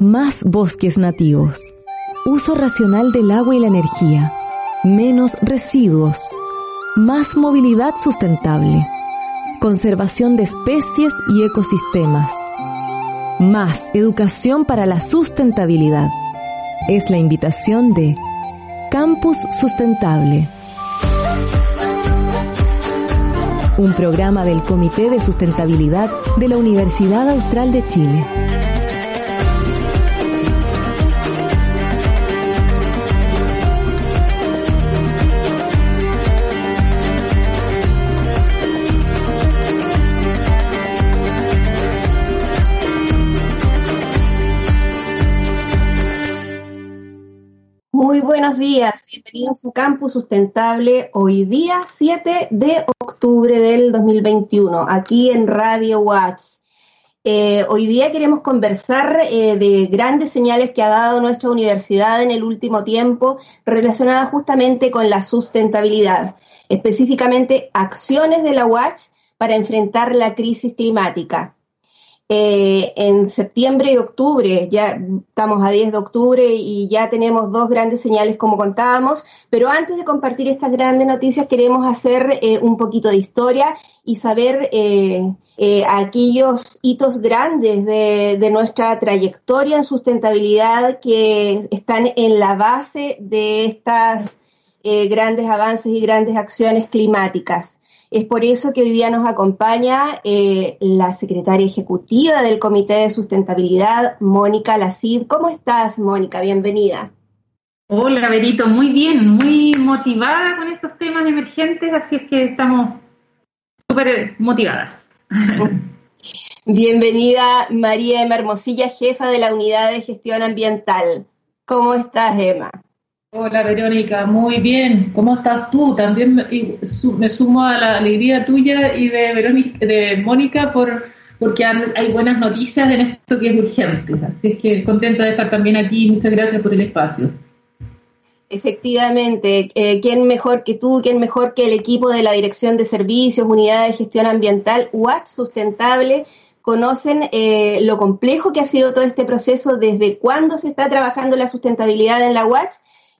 Más bosques nativos. Uso racional del agua y la energía. Menos residuos. Más movilidad sustentable. Conservación de especies y ecosistemas. Más educación para la sustentabilidad. Es la invitación de Campus Sustentable. Un programa del Comité de Sustentabilidad de la Universidad Austral de Chile. Buenos días, bienvenidos a Campus Sustentable, hoy día 7 de octubre del 2021, aquí en Radio Watch. Eh, hoy día queremos conversar eh, de grandes señales que ha dado nuestra universidad en el último tiempo relacionadas justamente con la sustentabilidad, específicamente acciones de la Watch para enfrentar la crisis climática. Eh, en septiembre y octubre, ya estamos a 10 de octubre y ya tenemos dos grandes señales como contábamos, pero antes de compartir estas grandes noticias queremos hacer eh, un poquito de historia y saber eh, eh, aquellos hitos grandes de, de, nuestra trayectoria en sustentabilidad que están en la base de estas grandes avances y grandes acciones climáticas. Es por eso que hoy día nos acompaña eh, la secretaria ejecutiva del Comité de Sustentabilidad, Mónica Lacid. ¿Cómo estás, Mónica? Bienvenida. Hola, Berito. Muy bien, muy motivada con estos temas emergentes, así es que estamos súper motivadas. Bienvenida, María Emma Hermosilla, jefa de la Unidad de Gestión Ambiental. ¿Cómo estás, Emma? Hola Verónica, muy bien. ¿Cómo estás tú? También me, sumo a la alegría tuya y de Verónica, de Mónica por porque hay buenas noticias en esto que es urgente. Así es que contenta de estar también aquí. Muchas gracias por el espacio. Efectivamente, eh, ¿quién mejor que tú, quién mejor que el equipo de la Dirección de Servicios, Unidad de Gestión Ambiental, Watch Sustentable, conocen eh, lo complejo que ha sido todo este proceso, desde cuándo se está trabajando la sustentabilidad en la Watch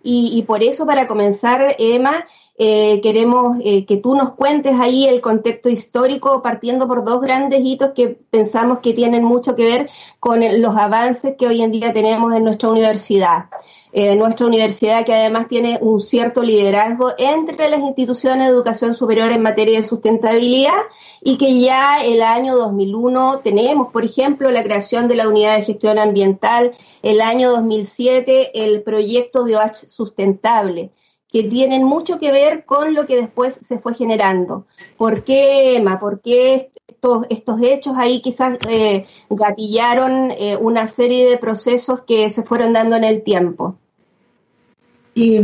y, y, por eso, para comenzar, Emma, eh, queremos eh, que tú nos cuentes ahí el contexto histórico, partiendo por dos grandes hitos que pensamos que tienen mucho que ver con los avances que hoy en día tenemos en nuestra universidad. Eh, nuestra universidad que además tiene un cierto liderazgo entre las instituciones de educación superior en materia de sustentabilidad y que ya el año 2001 tenemos, por ejemplo, la creación de la unidad de gestión ambiental, el año 2007 el proyecto de OH sustentable que tienen mucho que ver con lo que después se fue generando. ¿Por qué, Emma? ¿Por qué estos, estos hechos ahí quizás eh, gatillaron eh, una serie de procesos que se fueron dando en el tiempo? Y,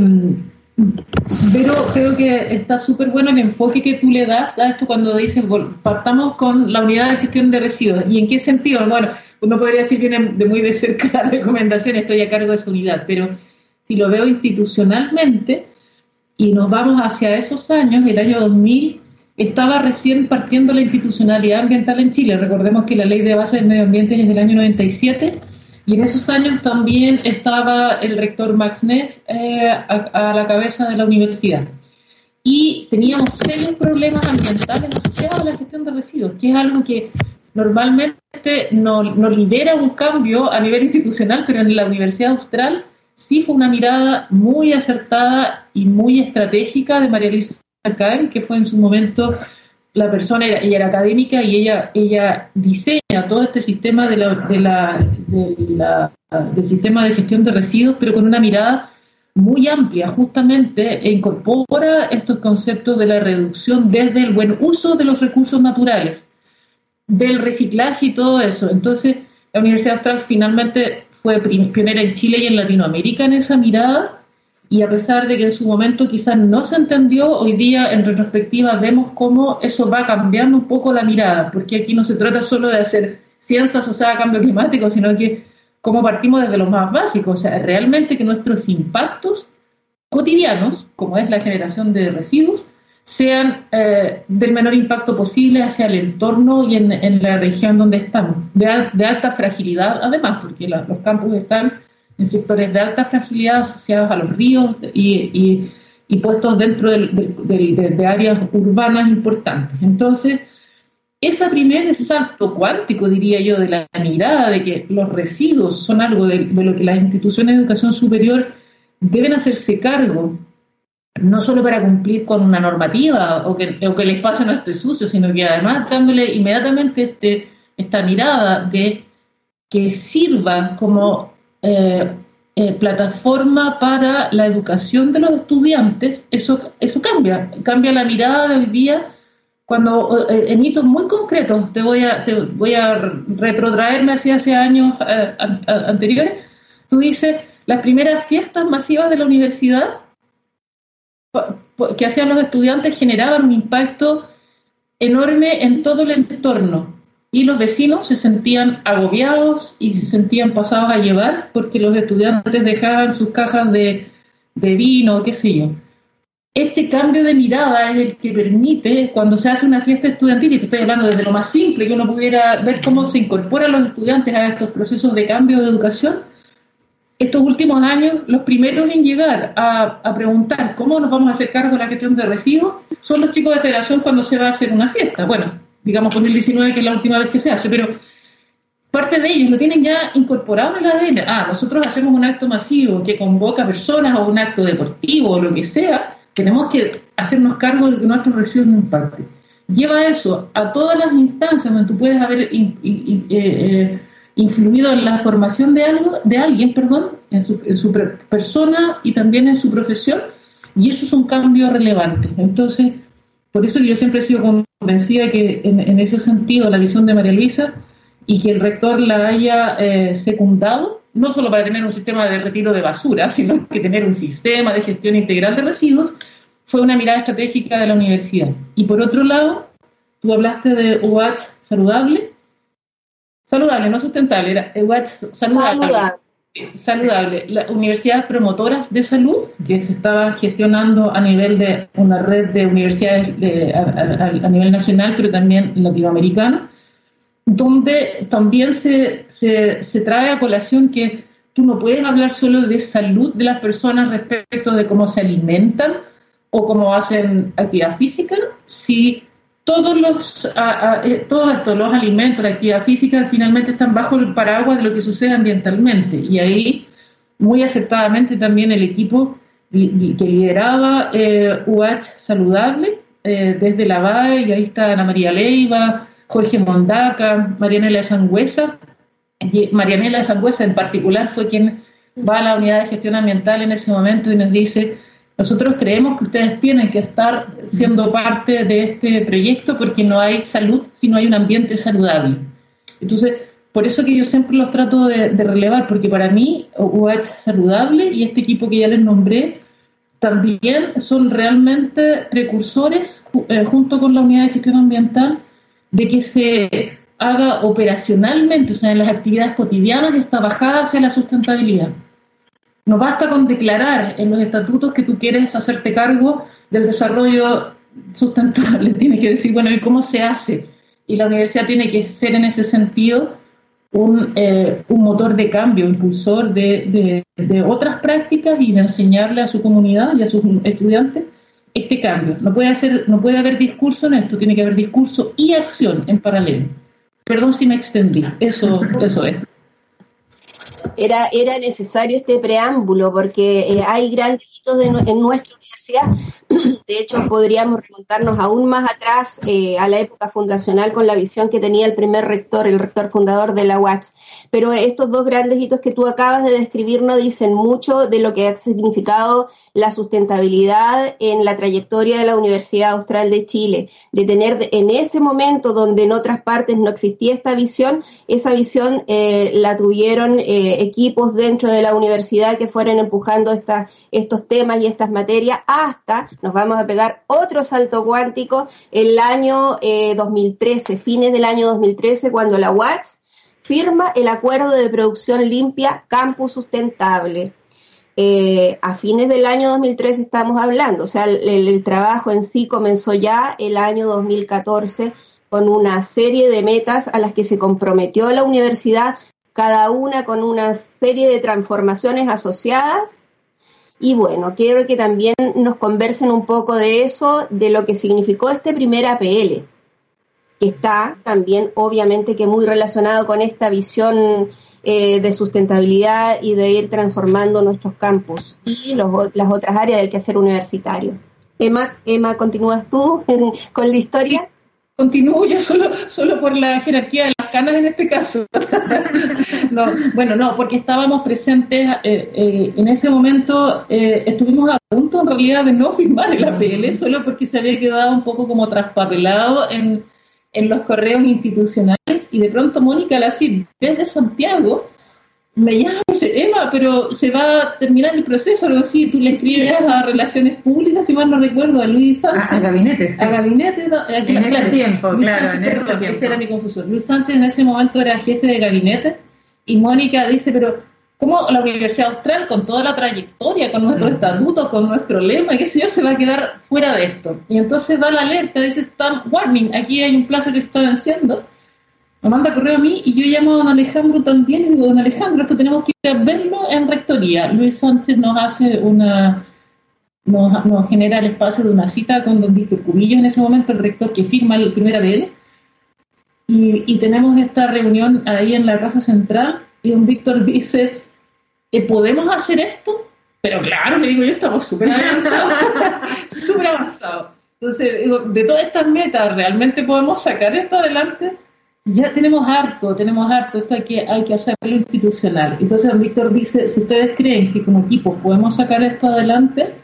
pero creo que está súper bueno el enfoque que tú le das a esto cuando dices, partamos con la unidad de gestión de residuos. ¿Y en qué sentido? Bueno, uno podría decir que viene de muy de cerca la recomendación, estoy a cargo de esa unidad, pero si lo veo institucionalmente, y nos vamos hacia esos años, el año 2000 estaba recién partiendo la institucionalidad ambiental en Chile. Recordemos que la ley de base del medio ambiente es del año 97 y en esos años también estaba el rector Max Neff eh, a, a, la cabeza de la universidad. Y teníamos serios problemas ambientales asociados a la gestión de residuos, que es algo que normalmente no, no lidera un cambio a nivel institucional, pero en la Universidad Austral sí fue una mirada muy acertada y muy estratégica de María Luisa Caen, que fue en su momento la persona, ella era académica y ella, ella diseña todo este sistema de la, de la, del sistema de gestión de residuos, pero con una mirada muy amplia, justamente, e incorpora estos conceptos de la reducción desde el buen uso de los recursos naturales. del reciclaje y todo eso. Entonces, la Universidad Austral finalmente fue pionera en Chile y en Latinoamérica en esa mirada y a pesar de que en su momento quizás no se entendió, hoy día en retrospectiva vemos cómo eso va cambiando un poco la mirada, porque aquí no se trata solo de hacer ciencia asociada a cambio climático, sino que cómo partimos desde lo más básico, o sea, realmente que nuestros impactos cotidianos, como es la generación de residuos, sean eh, del menor impacto posible hacia el entorno y en, la región donde estamos, de, alta fragilidad además, porque los campos están en sectores de alta fragilidad asociados a los ríos y, puestos dentro de, áreas urbanas importantes. Entonces, ese primer salto cuántico, diría yo, de la mirada de que los residuos son algo de, lo que las instituciones de educación superior deben hacerse cargo, no solo para cumplir con una normativa o que, el espacio no esté sucio, sino que además dándole inmediatamente este, esta mirada de que sirva como eh, eh, plataforma para la educación de los estudiantes, eso, eso cambia, cambia la mirada de hoy día cuando eh, en hitos muy concretos, te voy a, te voy a retrotraerme hacia hace años anteriores, tú dices, las primeras fiestas masivas de la universidad que hacían los estudiantes generaban un impacto enorme en todo el entorno y los vecinos se sentían agobiados y se sentían pasados a llevar porque los estudiantes dejaban sus cajas de, de vino, qué sé yo. Este cambio de mirada es el que permite, cuando se hace una fiesta estudiantil, y te estoy hablando desde lo más simple, que uno pudiera ver cómo se incorporan los estudiantes a estos procesos de cambio de educación, estos últimos años, los primeros en llegar a, preguntar cómo nos vamos a hacer cargo de la gestión de residuos son los chicos de federación cuando se va a hacer una fiesta. Bueno, digamos 2019, que es la última vez que se hace, pero parte de ellos lo tienen ya incorporado en el ADN. Ah, nosotros hacemos un acto masivo que convoca personas o un acto deportivo o lo que sea, tenemos que hacernos cargo de que nuestros residuos no impacten. Lleva eso a todas las instancias donde tú puedes haber eh, eh, influido en la formación de algo, de alguien, perdón, en su, su persona y también en su profesión, y eso es un cambio relevante. Entonces, por eso yo siempre he sido convencida que en, ese sentido la visión de María Luisa y que el rector la haya eh, secundado, no solo para tener un sistema de retiro de basura, sino que tener un sistema de gestión integral de residuos, fue una mirada estratégica de la universidad. Y por otro lado, tú hablaste de UH saludable, saludable, no sustentable, era UH saludable. Saludable. Las universidades promotoras de salud que se estaban gestionando a nivel de una red de universidades a, nivel nacional, pero también latinoamericano, donde también se, se, se trae a colación que tú no puedes hablar solo de salud de las personas respecto de cómo se alimentan o cómo hacen actividad física, si todos los, eh, todos estos, los alimentos, la actividad física, finalmente están bajo el paraguas de lo que sucede ambientalmente. Y ahí, muy aceptadamente, también el equipo que lideraba eh, UH Saludable, eh, desde la BAE, ahí está Ana María Leiva, Jorge Mondaca, Marianela Sangüesa. Y Marianela Sangüesa en particular fue quien va a la unidad de gestión ambiental en ese momento y nos dice, nosotros creemos que ustedes tienen que estar siendo parte de este proyecto porque no hay salud si no hay un ambiente saludable. Entonces, por eso que yo siempre los trato de, relevar, porque para mí UH Saludable y este equipo que ya les nombré también son realmente precursores, eh, junto con la unidad de gestión ambiental, de que se haga operacionalmente, o sea, en las actividades cotidianas, esta bajada hacia la sustentabilidad. No basta con declarar en los estatutos que tú quieres hacerte cargo del desarrollo sustentable. Tienes que decir, bueno, ¿y cómo se hace? Y la universidad tiene que ser en ese sentido un, eh, motor de cambio, impulsor de, otras prácticas y de enseñarle a su comunidad y a sus estudiantes este cambio. No puede, hacer, no puede haber discurso en esto, tiene que haber discurso y acción en paralelo. Perdón si me extendí, eso, eso es. Era, era necesario este preámbulo porque eh, hay grandes hitos de, en nuestra universidad. De hecho, podríamos remontarnos aún más atrás eh, a la época fundacional con la visión que tenía el primer rector, el rector fundador de la UACH. Pero estos dos grandes hitos que tú acabas de describir no dicen mucho de lo que ha significado la sustentabilidad en la trayectoria de la Universidad Austral de Chile, de tener en ese momento donde en otras partes no existía esta visión, esa visión eh, la tuvieron eh, equipos dentro de la universidad que fueron empujando estos temas y estas materias hasta, nos vamos a pegar otro salto cuántico, el año 2013, eh, fines del año 2013, cuando la UATS firma el acuerdo de producción limpia Campus Sustentable eh, a fines del año 2013 estamos hablando, o sea, el, trabajo en sí comenzó ya el año 2014 con una serie de metas a las que se comprometió la universidad, cada una con una serie de transformaciones asociadas. Y bueno, quiero que también nos conversen un poco de eso, de lo que significó este primer APL, que está también obviamente que muy relacionado con esta visión eh, de sustentabilidad y de ir transformando nuestros campus y las otras áreas del quehacer universitario. Emma, Emma, ¿continúas tú con la historia? Continúo yo solo, solo por la jerarquía de las canas en este caso. no, bueno, no, porque estábamos presentes eh, eh, en ese momento, estuvimos a punto en realidad de no firmar el APL, solo porque se había quedado un poco como traspapelado en, en los correos institucionales y de pronto Mónica Lacid desde Santiago me llama y dice, Emma, pero se va a terminar el proceso, algo así, tú le escribes a Relaciones Públicas, si mal no recuerdo, a Luis Sánchez. A, gabinete, sí. A gabinete, en ese tiempo, claro, en ese tiempo. Esa era mi confusión. Luis Sánchez en ese momento era jefe de gabinete y Mónica dice, pero cómo la Universidad Austral, con toda la trayectoria, con nuestro mm. estatuto, con nuestro lema, qué sé yo, se va a quedar fuera de esto. Y entonces da la alerta, dice, está warning, aquí hay un plazo que se está venciendo. Me manda correo a mí y yo llamo a don Alejandro también y digo, don Alejandro, esto tenemos que ir a verlo en rectoría. Luis Sánchez nos hace una, nos, genera el espacio de una cita con don Víctor Cubillos, en ese momento el rector que firma el primer ABL. Y, y tenemos esta reunión ahí en la Casa Central y don Víctor dice, ¿podemos hacer esto? Pero claro, le digo yo, estamos súper súper avanzados. Entonces, de todas estas metas, ¿realmente podemos sacar esto adelante? Ya tenemos harto, tenemos harto, esto hay que, hay que hacerlo institucional. Entonces, Víctor dice, si ustedes creen que como equipo podemos sacar esto adelante,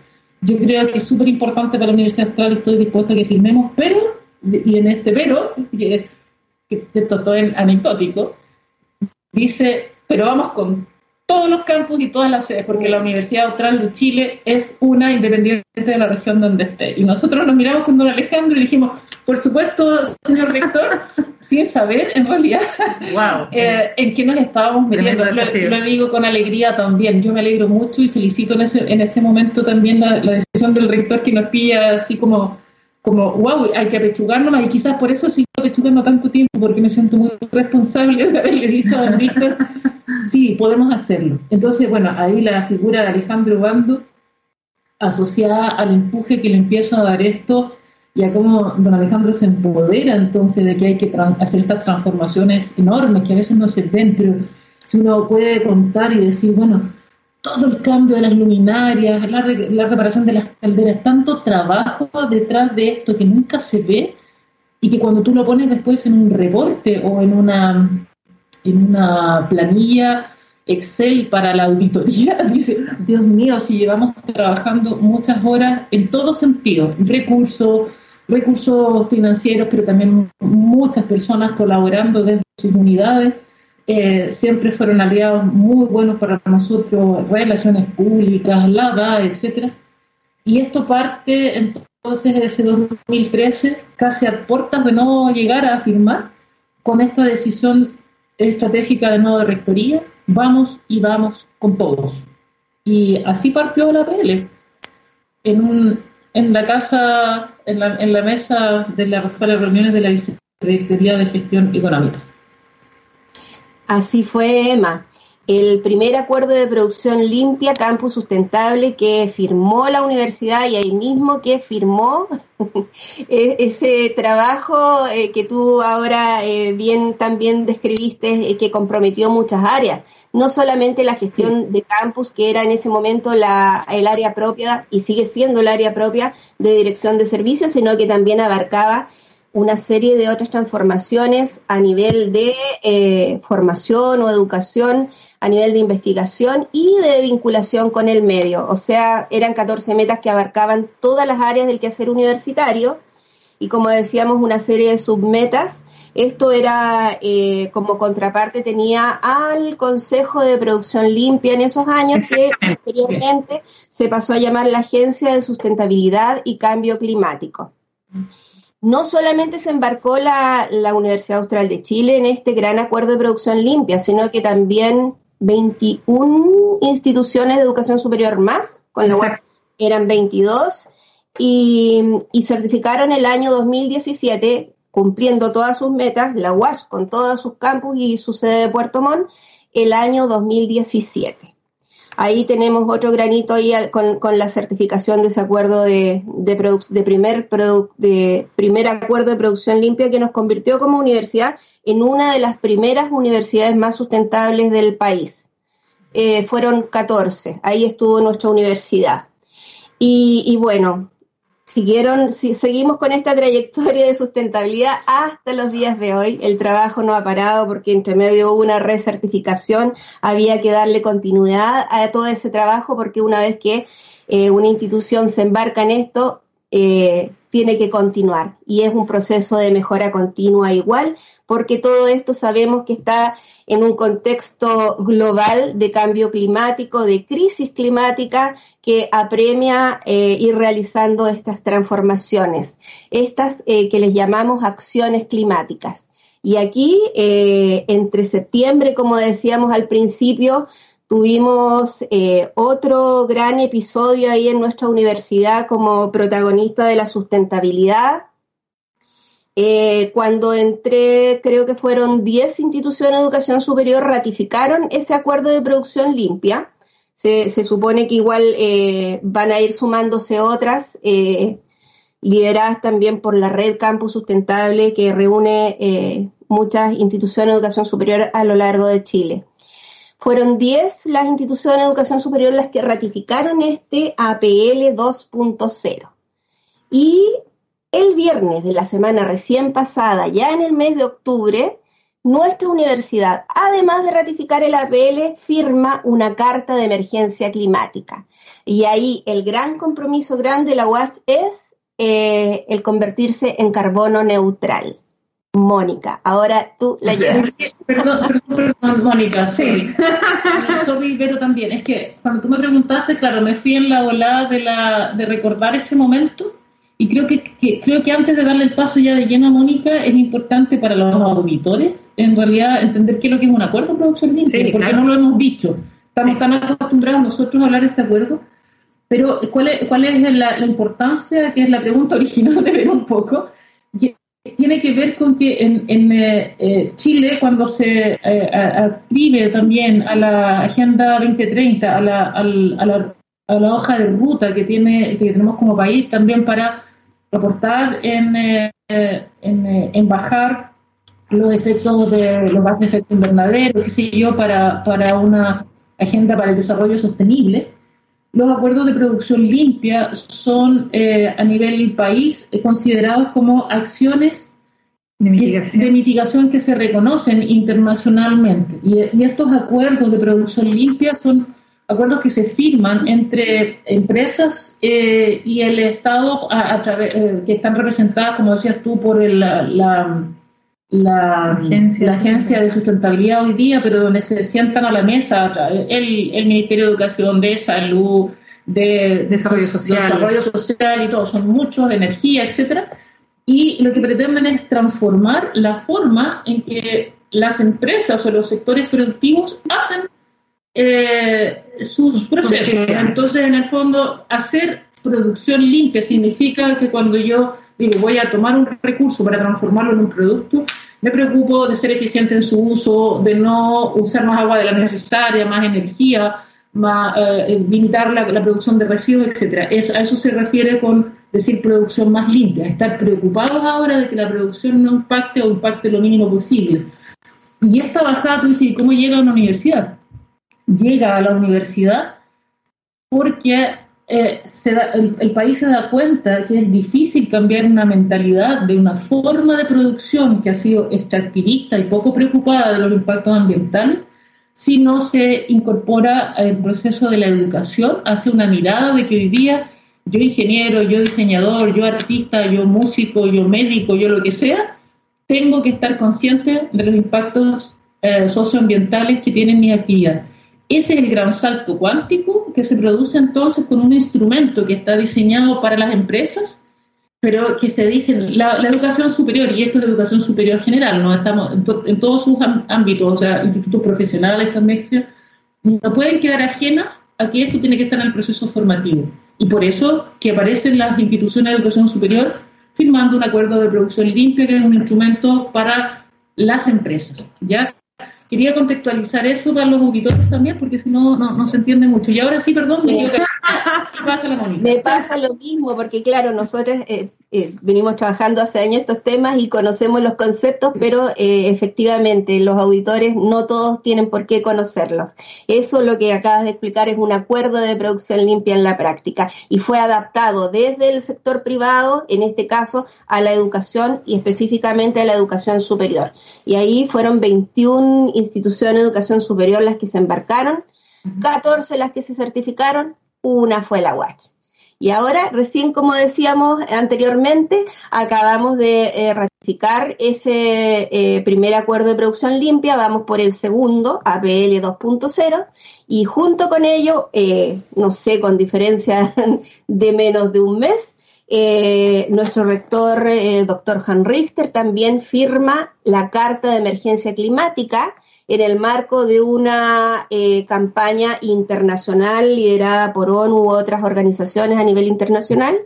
yo creo que es súper importante para la Universidad Austral y estoy dispuesto a que firmemos, pero, y en este pero, que esto es anecdótico, dice, pero vamos con todos los campus y todas las sedes, porque la Universidad Austral de Chile es una independiente de la región donde esté. Y nosotros nos miramos con don Alejandro y dijimos, por supuesto, señor rector, sin saber en realidad eh, en qué nos estábamos metiendo. Lo, digo con alegría también. Yo me alegro mucho y felicito en ese, en ese momento también la, decisión del rector que nos pilla así como como, wow, hay que apechugarnos y quizás por eso sigo apechugando tanto tiempo, porque me siento muy responsable de haberle dicho a don Víctor, sí, podemos hacerlo. Entonces, bueno, ahí la figura de Alejandro Bando, asociada al empuje que le empieza a dar esto, y a cómo don Alejandro se empodera entonces de que hay que hacer estas transformaciones enormes que a veces no se ven, pero si uno puede contar y decir, bueno, todo el cambio de las luminarias, la, la, reparación de las calderas, tanto trabajo detrás de esto que nunca se ve y que cuando tú lo pones después en un reporte o en una, en una planilla Excel para la auditoría, dice, Dios mío, si llevamos trabajando muchas horas en todo sentido, recursos, recursos financieros, pero también muchas personas colaborando desde sus unidades eh, siempre fueron aliados muy buenos para nosotros, relaciones públicas, la DA, etcétera. Y esto parte entonces de ese 2013, casi a puertas de no llegar a firmar, con esta decisión estratégica de nueva rectoría, vamos y vamos con todos. Y así partió la PL. En, en la casa, en la, en la mesa de la sala de reuniones de la Vicerrectoría de Gestión Económica. Así fue, Emma. el primer acuerdo de producción limpia, campus sustentable, que firmó la universidad y ahí mismo que firmó e-, ese trabajo eh, que tú ahora eh, bien también describiste, eh, que comprometió muchas áreas. No solamente la gestión de campus, que era en ese momento la, el área propia y sigue siendo el área propia de dirección de servicios, sino que también abarcaba una serie de otras transformaciones a nivel de formación o educación, a nivel de investigación y de vinculación con el medio. O sea, eran 14 metas que abarcaban todas las áreas del quehacer universitario y como decíamos, una serie de submetas. Esto era eh, como contraparte, tenía al Consejo de Producción Limpia en esos años que anteriormente se pasó a llamar la Agencia de Sustentabilidad y Cambio Climático. No solamente se embarcó la, la Universidad Austral de Chile en este gran acuerdo de producción limpia, sino que también 21 instituciones de educación superior más, con la UAS eran 22, y, y, certificaron el año 2017, cumpliendo todas sus metas, la UAS con todos sus campus y su sede de Puerto Montt, el año 2017. Ahí tenemos otro granito ahí con, la certificación de ese acuerdo de, primer, acuerdo de producción limpia que nos convirtió como universidad en una de las primeras universidades más sustentables del país. Eh, fueron 14, ahí estuvo nuestra universidad. Y bueno, siguieron, si, seguimos con esta trayectoria de sustentabilidad hasta los días de hoy. El trabajo no ha parado porque entre medio hubo una recertificación, había que darle continuidad a todo ese trabajo porque una vez que eh, una institución se embarca en esto, eh, tiene que continuar y es un proceso de mejora continua igual, porque todo esto sabemos que está en un contexto global de cambio climático, de crisis climática que apremia eh, ir realizando estas transformaciones, estas eh, que les llamamos acciones climáticas. Y aquí, entre septiembre, como decíamos al principio, Tuvimos eh, otro gran episodio ahí en nuestra universidad como protagonista de la sustentabilidad. Eh, cuando entré, creo que fueron 10 instituciones de educación superior, ratificaron ese acuerdo de producción limpia. Se, supone que igual eh, van a ir sumándose otras, lideradas también por la red Campus Sustentable, que reúne muchas instituciones de educación superior a lo largo de Chile. Fueron 10 las instituciones de educación superior las que ratificaron este APL 2.0. Y el viernes de la semana recién pasada, ya en el mes de octubre, nuestra universidad, además de ratificar el APL, firma una carta de emergencia climática. Y ahí el gran compromiso grande de la UAS es eh, el convertirse en carbono neutral. Mónica, ahora tú la llevas. Perdón, perdón, perdón, Mónica, sí. Soy Ibero también. Es que cuando tú me preguntaste, claro, me fui en la volada de, la, de recordar ese momento y creo que, creo que antes de darle el paso ya de lleno a Mónica es importante para los auditores, en realidad, entender qué es lo que es un acuerdo producción limpia, porque no lo hemos dicho. Estamos tan acostumbrados nosotros a hablar de este acuerdo, pero ¿cuál es, cuál es la, la importancia, que es la pregunta original de ver un poco? Tiene que ver con que en, en eh, eh, Chile, cuando se eh, adscribe también a la Agenda 2030, a la, a, la, a la, hoja de ruta que, tiene, que tenemos como país también para aportar en, en, en, bajar los efectos de los gases de efecto invernadero, qué sé yo, para, para una agenda para el desarrollo sostenible, los acuerdos de producción limpia son eh, a nivel país eh, considerados como acciones de mitigación. Que, se reconocen internacionalmente. Y, estos acuerdos de producción limpia son acuerdos que se firman entre empresas eh, y el Estado a, través, que están representadas, como decías tú, por la, la, agencia, de sustentabilidad hoy día, pero donde se sientan a la mesa el, el Ministerio de Educación, de Salud, de Desarrollo Social, desarrollo social y todo, son muchos, energía, etcétera, y lo que pretenden es transformar la forma en que las empresas o los sectores productivos hacen eh, sus procesos. Entonces, en el fondo, hacer producción limpia significa que cuando yo digo voy a tomar un recurso para transformarlo en un producto, me preocupo de ser eficiente en su uso, de no usar más agua de la necesaria, más energía, eh, limitar la, producción de residuos, etcétera. A eso se refiere con decir producción más limpia, estar preocupados ahora de que la producción no impacte o impacte lo mínimo posible. Y esta bajada, tú dices, ¿cómo llega a una universidad? Llega a la universidad porque eh, el, país se da cuenta que es difícil cambiar una mentalidad de una forma de producción que ha sido extractivista y poco preocupada de los impactos ambientales si no se incorpora el proceso de la educación, hace una mirada de que hoy día yo ingeniero, yo diseñador, yo artista, yo músico, yo médico, yo lo que sea, tengo que estar consciente de los impactos eh, socioambientales que tienen mi actividad. Ese es el gran salto cuántico que se produce entonces con un instrumento que está diseñado para las empresas, pero que se dice la, educación superior, y esto es educación superior general, no estamos en, todos sus ámbitos, o sea, institutos profesionales también, no pueden quedar ajenas a que esto tiene que estar en el proceso formativo. Y por eso que aparecen las instituciones de educación superior firmando un acuerdo de producción limpia, que es un instrumento para las empresas. ¿ya? Quería contextualizar eso para los auditores también, porque si no, no, se entiende mucho. Y ahora sí, perdón, me, pasa, me pasa lo mismo, porque claro, nosotros eh, eh, venimos trabajando hace años estos temas y conocemos los conceptos, pero eh, efectivamente los auditores no todos tienen por qué conocerlos. Eso lo que acabas de explicar es un acuerdo de producción limpia en la práctica y fue adaptado desde el sector privado, en este caso, a la educación y específicamente a la educación superior. Y ahí fueron 21 instituciones de educación superior las que se embarcaron, 14 las que se certificaron, una fue la UACH. Y ahora, recién como decíamos anteriormente, acabamos de eh, ratificar ese eh, primer acuerdo de producción limpia, vamos por el segundo, APL 2.0, y junto con ello, eh, no sé, con diferencia de menos de un mes, nuestro rector, doctor Han Richter, también firma la Carta de Emergencia Climática, en el marco de una eh, campaña internacional liderada por ONU u otras organizaciones a nivel internacional,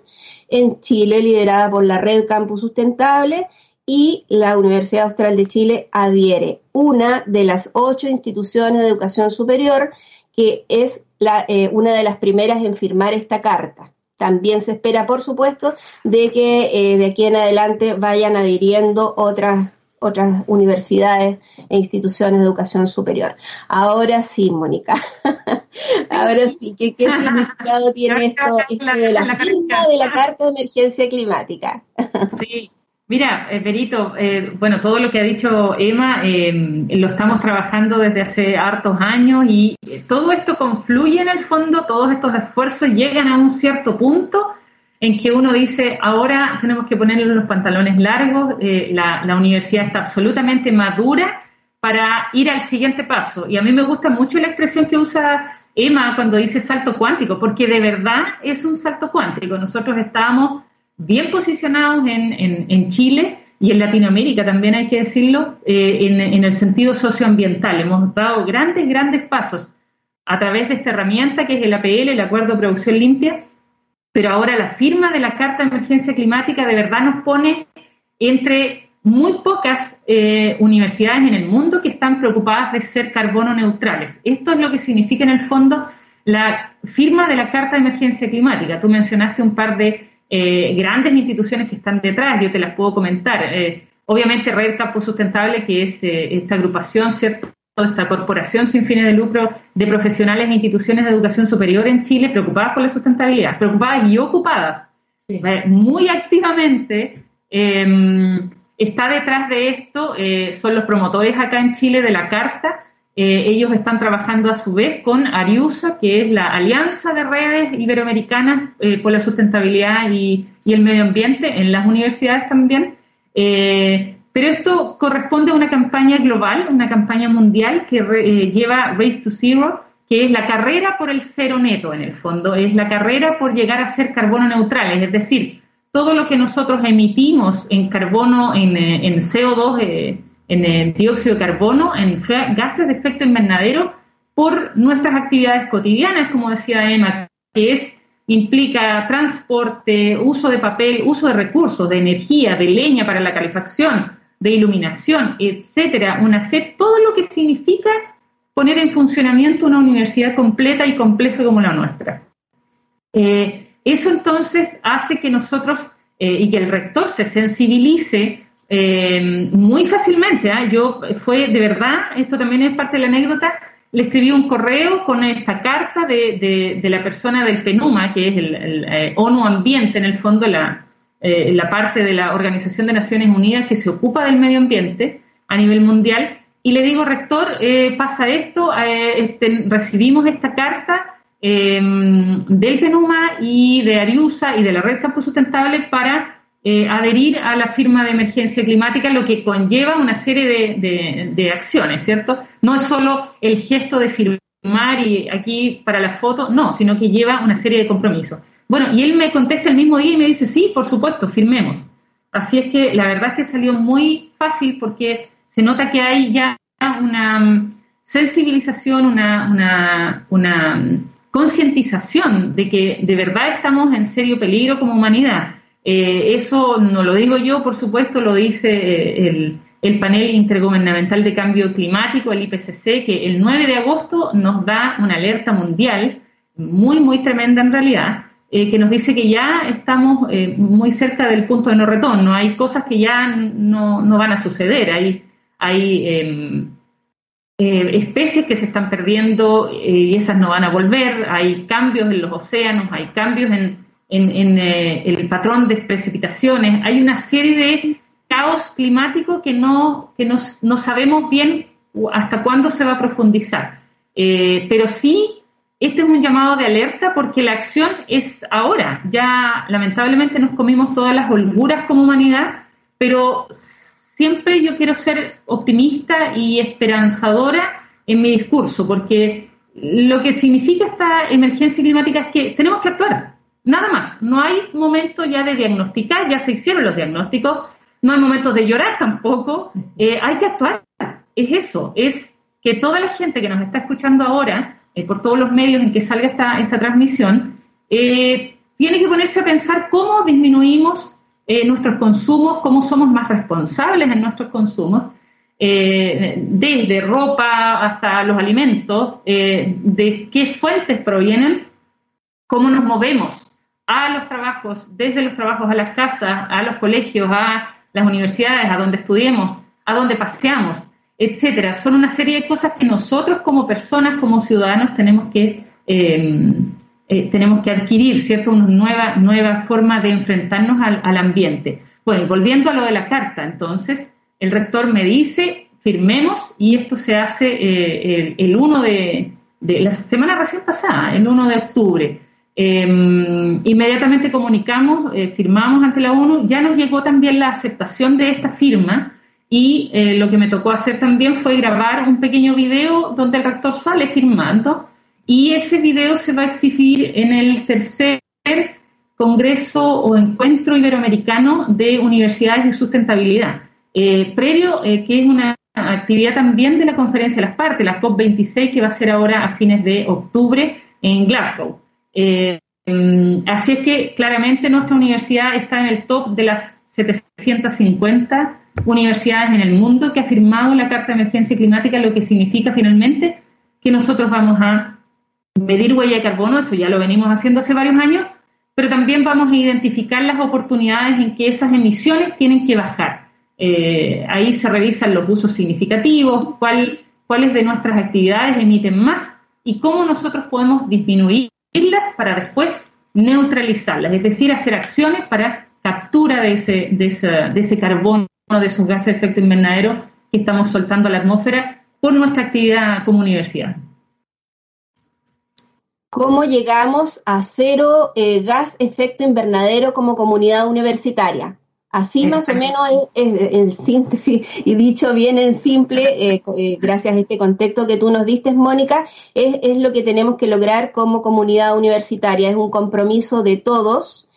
en Chile liderada por la Red Campus Sustentable y la Universidad Austral de Chile adhiere, una de las ocho instituciones de educación superior que es la, eh, una de las primeras en firmar esta carta. También se espera, por supuesto, de que eh, de aquí en adelante vayan adhiriendo otras otras universidades e instituciones de educación superior. Ahora sí, Mónica. Ahora sí, ¿qué, significado tiene esto, de la firma de la Carta de Emergencia Climática? sí. Mira, eh, Berito, eh, bueno, todo lo que ha dicho Emma eh, lo estamos trabajando desde hace hartos años y todo esto confluye en el fondo, todos estos esfuerzos llegan a un cierto punto en que uno dice, ahora tenemos que ponerle los pantalones largos, eh, la, universidad está absolutamente madura para ir al siguiente paso. Y a mí me gusta mucho la expresión que usa Emma cuando dice salto cuántico, porque de verdad es un salto cuántico. Nosotros estamos bien posicionados en, Chile y en Latinoamérica también hay que decirlo, eh, en, en el sentido socioambiental. Hemos dado grandes, grandes pasos a través de esta herramienta que es el APL, el Acuerdo de Producción Limpia, pero ahora la firma de la Carta de Emergencia Climática de verdad nos pone entre muy pocas eh, universidades en el mundo que están preocupadas de ser carbono neutrales. Esto es lo que significa en el fondo la firma de la Carta de Emergencia Climática. Tú mencionaste un par de eh, grandes instituciones que están detrás, yo te las puedo comentar. Eh, obviamente Red Campo Sustentable, que es esta agrupación, ¿cierto? Esta corporación sin fines de lucro de profesionales e instituciones de educación superior en Chile preocupadas por la sustentabilidad, preocupadas y ocupadas muy activamente. Em, está detrás de esto, eh, son los promotores acá en Chile de la Carta. Eh, ellos están trabajando a su vez con Ariusa, que es la Alianza de Redes Iberoamericanas eh, por la Sustentabilidad y, y, el Medio Ambiente en las universidades también. Pero esto corresponde a una campaña global, una campaña mundial que eh, lleva Race to Zero, que es la carrera por el cero neto en el fondo, es la carrera por llegar a ser carbono neutrales, es decir, todo lo que nosotros emitimos en carbono, en, eh, CO2, eh, en dióxido de carbono, en gases de efecto invernadero, por nuestras actividades cotidianas, como decía Emma, que es implica transporte, uso de papel, uso de recursos, de energía, de leña para la calefacción, de iluminación, etcétera, una sed, todo lo que significa poner en funcionamiento una universidad completa y compleja como la nuestra. Eh, eso entonces hace que nosotros eh, y que el rector se sensibilice eh, muy fácilmente. ¿ah? Yo fue de verdad, esto también es parte de la anécdota, le escribí un correo con esta carta de, la persona del PENUMA, que es el, ONU Ambiente, en el fondo la, la parte de la Organización de Naciones Unidas que se ocupa del medio ambiente a nivel mundial, y le digo, rector, eh, pasa esto, eh, este, recibimos esta carta em, del PENUMA y de Ariusa y de la Red Campo Sustentable para eh, adherir a la firma de emergencia climática, lo que conlleva una serie de, de, acciones, ¿cierto? No es solo el gesto de firmar y aquí para la foto, no, sino que lleva una serie de compromisos. Bueno, y él me contesta el mismo día y me dice, sí, por supuesto, firmemos. Así es que la verdad es que salió muy fácil porque se nota que hay ya una mm, sensibilización, una, mm, concientización de que de verdad estamos en serio peligro como humanidad. Eh, eso no lo digo yo, por supuesto, lo dice eh, el, panel intergubernamental de cambio climático, el IPCC, que el 9 de agosto nos da una alerta mundial muy, muy tremenda en realidad, eh, que nos dice que ya estamos muy cerca del punto de no retorno. Hay cosas que ya no, no van a suceder. Hay hay em, eh, especies que se están perdiendo eh, y esas no van a volver, hay cambios en los océanos, hay cambios en, eh, el patrón de precipitaciones, hay una serie de caos climático que no, que no, sabemos bien hasta cuándo se va a profundizar. pero sí, este es un llamado de alerta porque la acción es ahora. Ya lamentablemente nos comimos todas las holguras como humanidad, pero siempre yo quiero ser optimista y esperanzadora en mi discurso, porque lo que significa esta emergencia climática es que tenemos que actuar, nada más. No hay momento ya de diagnosticar, ya se hicieron los diagnósticos, no hay momento de llorar tampoco, eh, hay que actuar. Es eso, es que toda la gente que nos está escuchando ahora, eh, por todos los medios en que salga esta, esta transmisión, eh, tiene que ponerse a pensar cómo disminuimos eh, nuestros consumos, cómo somos más responsables en nuestros consumos, desde ropa hasta los alimentos, de qué fuentes provienen, cómo nos movemos a los trabajos, desde los trabajos a las casas, a los colegios, a las universidades, a donde estudiemos, a donde paseamos, etcétera. Son una serie de cosas que nosotros como personas, como ciudadanos, tenemos que eh, tenemos que adquirir, ¿cierto?, una nueva, nueva forma de enfrentarnos al, ambiente. Bueno, volviendo a lo de la carta, entonces, el rector me dice, firmemos, y esto se hace eh, el, 1 de, la semana recién pasada, el 1 de octubre. Em, inmediatamente comunicamos, eh, firmamos ante la ONU, ya nos llegó también la aceptación de esta firma y lo que me tocó hacer también fue grabar un pequeño video donde el rector sale firmando y ese video se va a exhibir en el tercer Congreso o Encuentro Iberoamericano de Universidades de Sustentabilidad, eh, previo eh, que es una actividad también de la Conferencia de las Partes, la COP26, que va a ser ahora a fines de octubre en Glasgow. Eh, mm, así es que claramente nuestra universidad está en el top de las 750 universidades en el mundo que ha firmado la Carta de Emergencia Climática, lo que significa finalmente que nosotros vamos a medir huella de carbono, eso ya lo venimos haciendo hace varios años, pero también vamos a identificar las oportunidades en que esas emisiones tienen que bajar. Eh, ahí se revisan los usos significativos, cuál, cuáles de nuestras actividades emiten más y cómo nosotros podemos disminuirlas para después neutralizarlas, es decir, hacer acciones para captura de ese, de ese, de ese carbono, de esos gases de efecto invernadero que estamos soltando a la atmósfera por nuestra actividad como universidad cómo llegamos a cero eh, gas efecto invernadero como comunidad universitaria. Así más o menos es, en síntesis y dicho bien en simple, eh, eh, gracias a este contexto que tú nos diste, Mónica, es, es, lo que tenemos que lograr como comunidad universitaria. Es un compromiso de todos,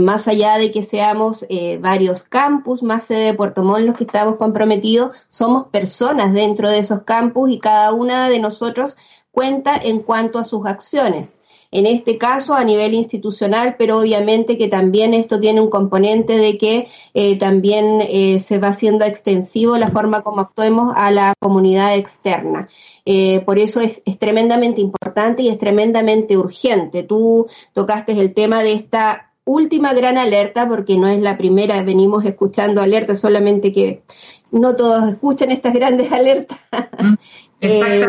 más allá de que seamos varios campus, más sede de Puerto Montt los que estamos comprometidos, somos personas dentro de esos campus y cada una de nosotros cuenta en cuanto a sus acciones. en este caso a nivel institucional, pero obviamente que también esto tiene un componente de que eh, también eh, se va haciendo extensivo la forma como actuemos a la comunidad externa. Eh, por eso es, es, tremendamente importante y es tremendamente urgente. Tú tocaste el tema de esta última gran alerta, porque no es la primera, venimos escuchando alertas, solamente que no todos escuchan estas grandes alertas. Mm, eh,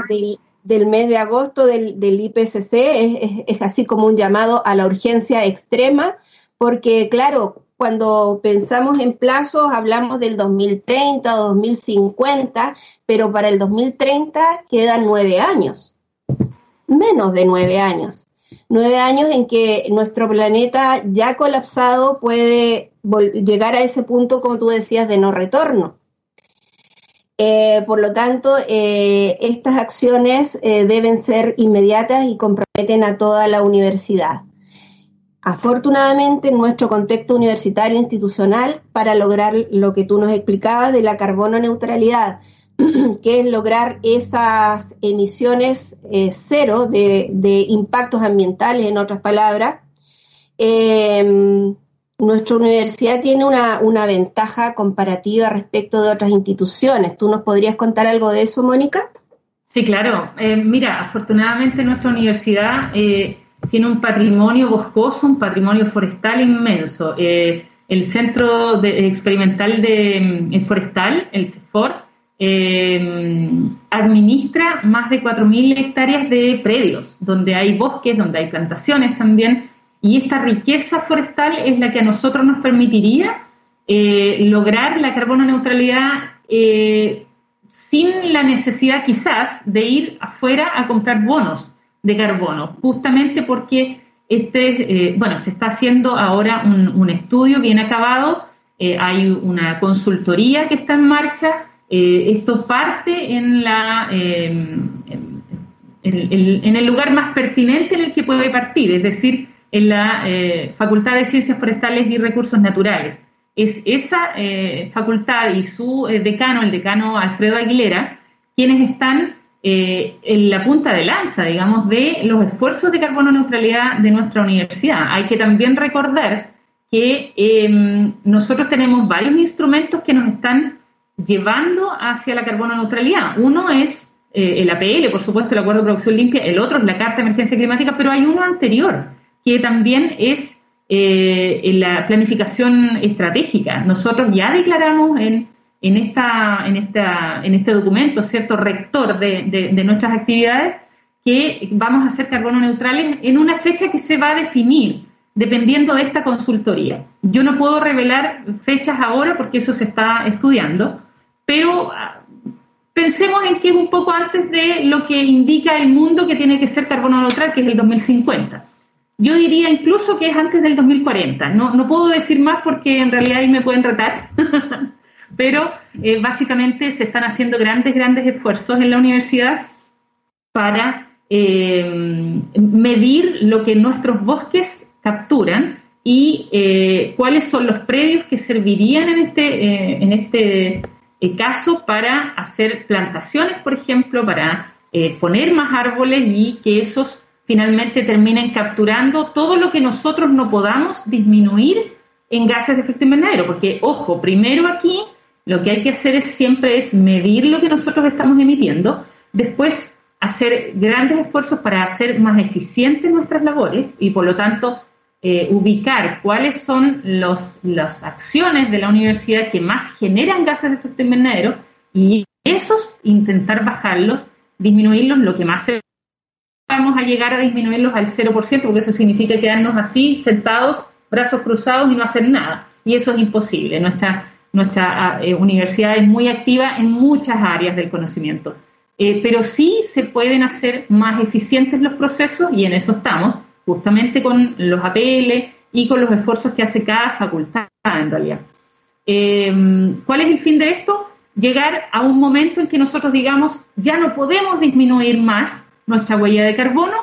del, mes de agosto del, IPCC es, es, así como un llamado a la urgencia extrema, porque claro, cuando pensamos en plazos hablamos del 2030 o 2050, pero para el 2030 quedan nueve años, menos de nueve años. Nueve años en que nuestro planeta ya colapsado puede llegar a ese punto, como tú decías, de no retorno. Eh, por lo tanto, eh, estas acciones eh, deben ser inmediatas y comprometen a toda la universidad. Afortunadamente, en nuestro contexto universitario institucional, para lograr lo que tú nos explicabas de la carbono neutralidad, que es lograr esas emisiones eh, cero de, impactos ambientales, en otras palabras, em, nuestra universidad tiene una, una, ventaja comparativa respecto de otras instituciones. ¿Tú nos podrías contar algo de eso, Mónica? Sí, claro. Eh, mira, afortunadamente nuestra universidad eh, tiene un patrimonio boscoso, un patrimonio forestal inmenso. El Centro Experimental de, mm, Forestal, el CEFOR, eh, administra más de 4.000 hectáreas de predios, donde hay bosques, donde hay plantaciones también, y esta riqueza forestal es la que a nosotros nos permitiría eh, lograr la carbono neutralidad sin la necesidad quizás de ir afuera a comprar bonos de carbono, justamente porque este, eh, bueno, se está haciendo ahora un, estudio bien acabado, eh, hay una consultoría que está en marcha, eh, esto parte en, la, en, el lugar más pertinente en el que puede partir, es decir, en la Facultad de Ciencias Forestales y Recursos Naturales. Es esa facultad y su decano, el decano Alfredo Aguilera, quienes están eh, en la punta de lanza, digamos, de los esfuerzos de carbono neutralidad de nuestra universidad. Hay que también recordar que em, nosotros tenemos varios instrumentos que nos están llevando hacia la carbono neutralidad. Uno es eh, el APL, por supuesto, el Acuerdo de Producción Limpia, el otro es la Carta de Emergencia Climática, pero hay uno anterior, que también es eh, la planificación estratégica. Nosotros ya declaramos en en, esta, en, esta, en este documento, ¿cierto?, rector de, de, nuestras actividades, que vamos a ser carbono neutrales en una fecha que se va a definir dependiendo de esta consultoría. Yo no puedo revelar fechas ahora porque eso se está estudiando, pero ah, pensemos en que es un poco antes de lo que indica el mundo que tiene que ser carbono neutral, que es el 2050. Yo diría incluso que es antes del 2040. No, no puedo decir más porque en realidad ahí me pueden retar. pero eh, básicamente se están haciendo grandes, grandes esfuerzos en la universidad para eh, medir lo que nuestros bosques capturan y eh, cuáles son los predios que servirían en este, en este caso para hacer plantaciones, por ejemplo, para poner más árboles y que esos finalmente terminen capturando todo lo que nosotros no podamos disminuir en gases de efecto invernadero, porque ojo, primero aquí lo que hay que hacer es, siempre es medir lo que nosotros estamos emitiendo, después hacer grandes esfuerzos para hacer más eficientes nuestras labores y por lo tanto eh, ubicar cuáles son los, las acciones de la universidad que más generan gases de efecto invernadero y esos intentar bajarlos, disminuirlos, lo que más se vamos a llegar a disminuirlos al 0%, porque eso significa quedarnos así, sentados, brazos cruzados y no hacer nada. Y eso es imposible. Nuestra nuestra ah, eh, universidad es muy activa en muchas áreas del conocimiento, eh, pero sí se pueden hacer más eficientes los procesos y en eso estamos, justamente con los APL y con los esfuerzos que hace cada facultad en realidad. Eh, ¿Cuál es el fin de esto? Llegar a un momento en que nosotros digamos, ya no podemos disminuir más nuestra huella de carbono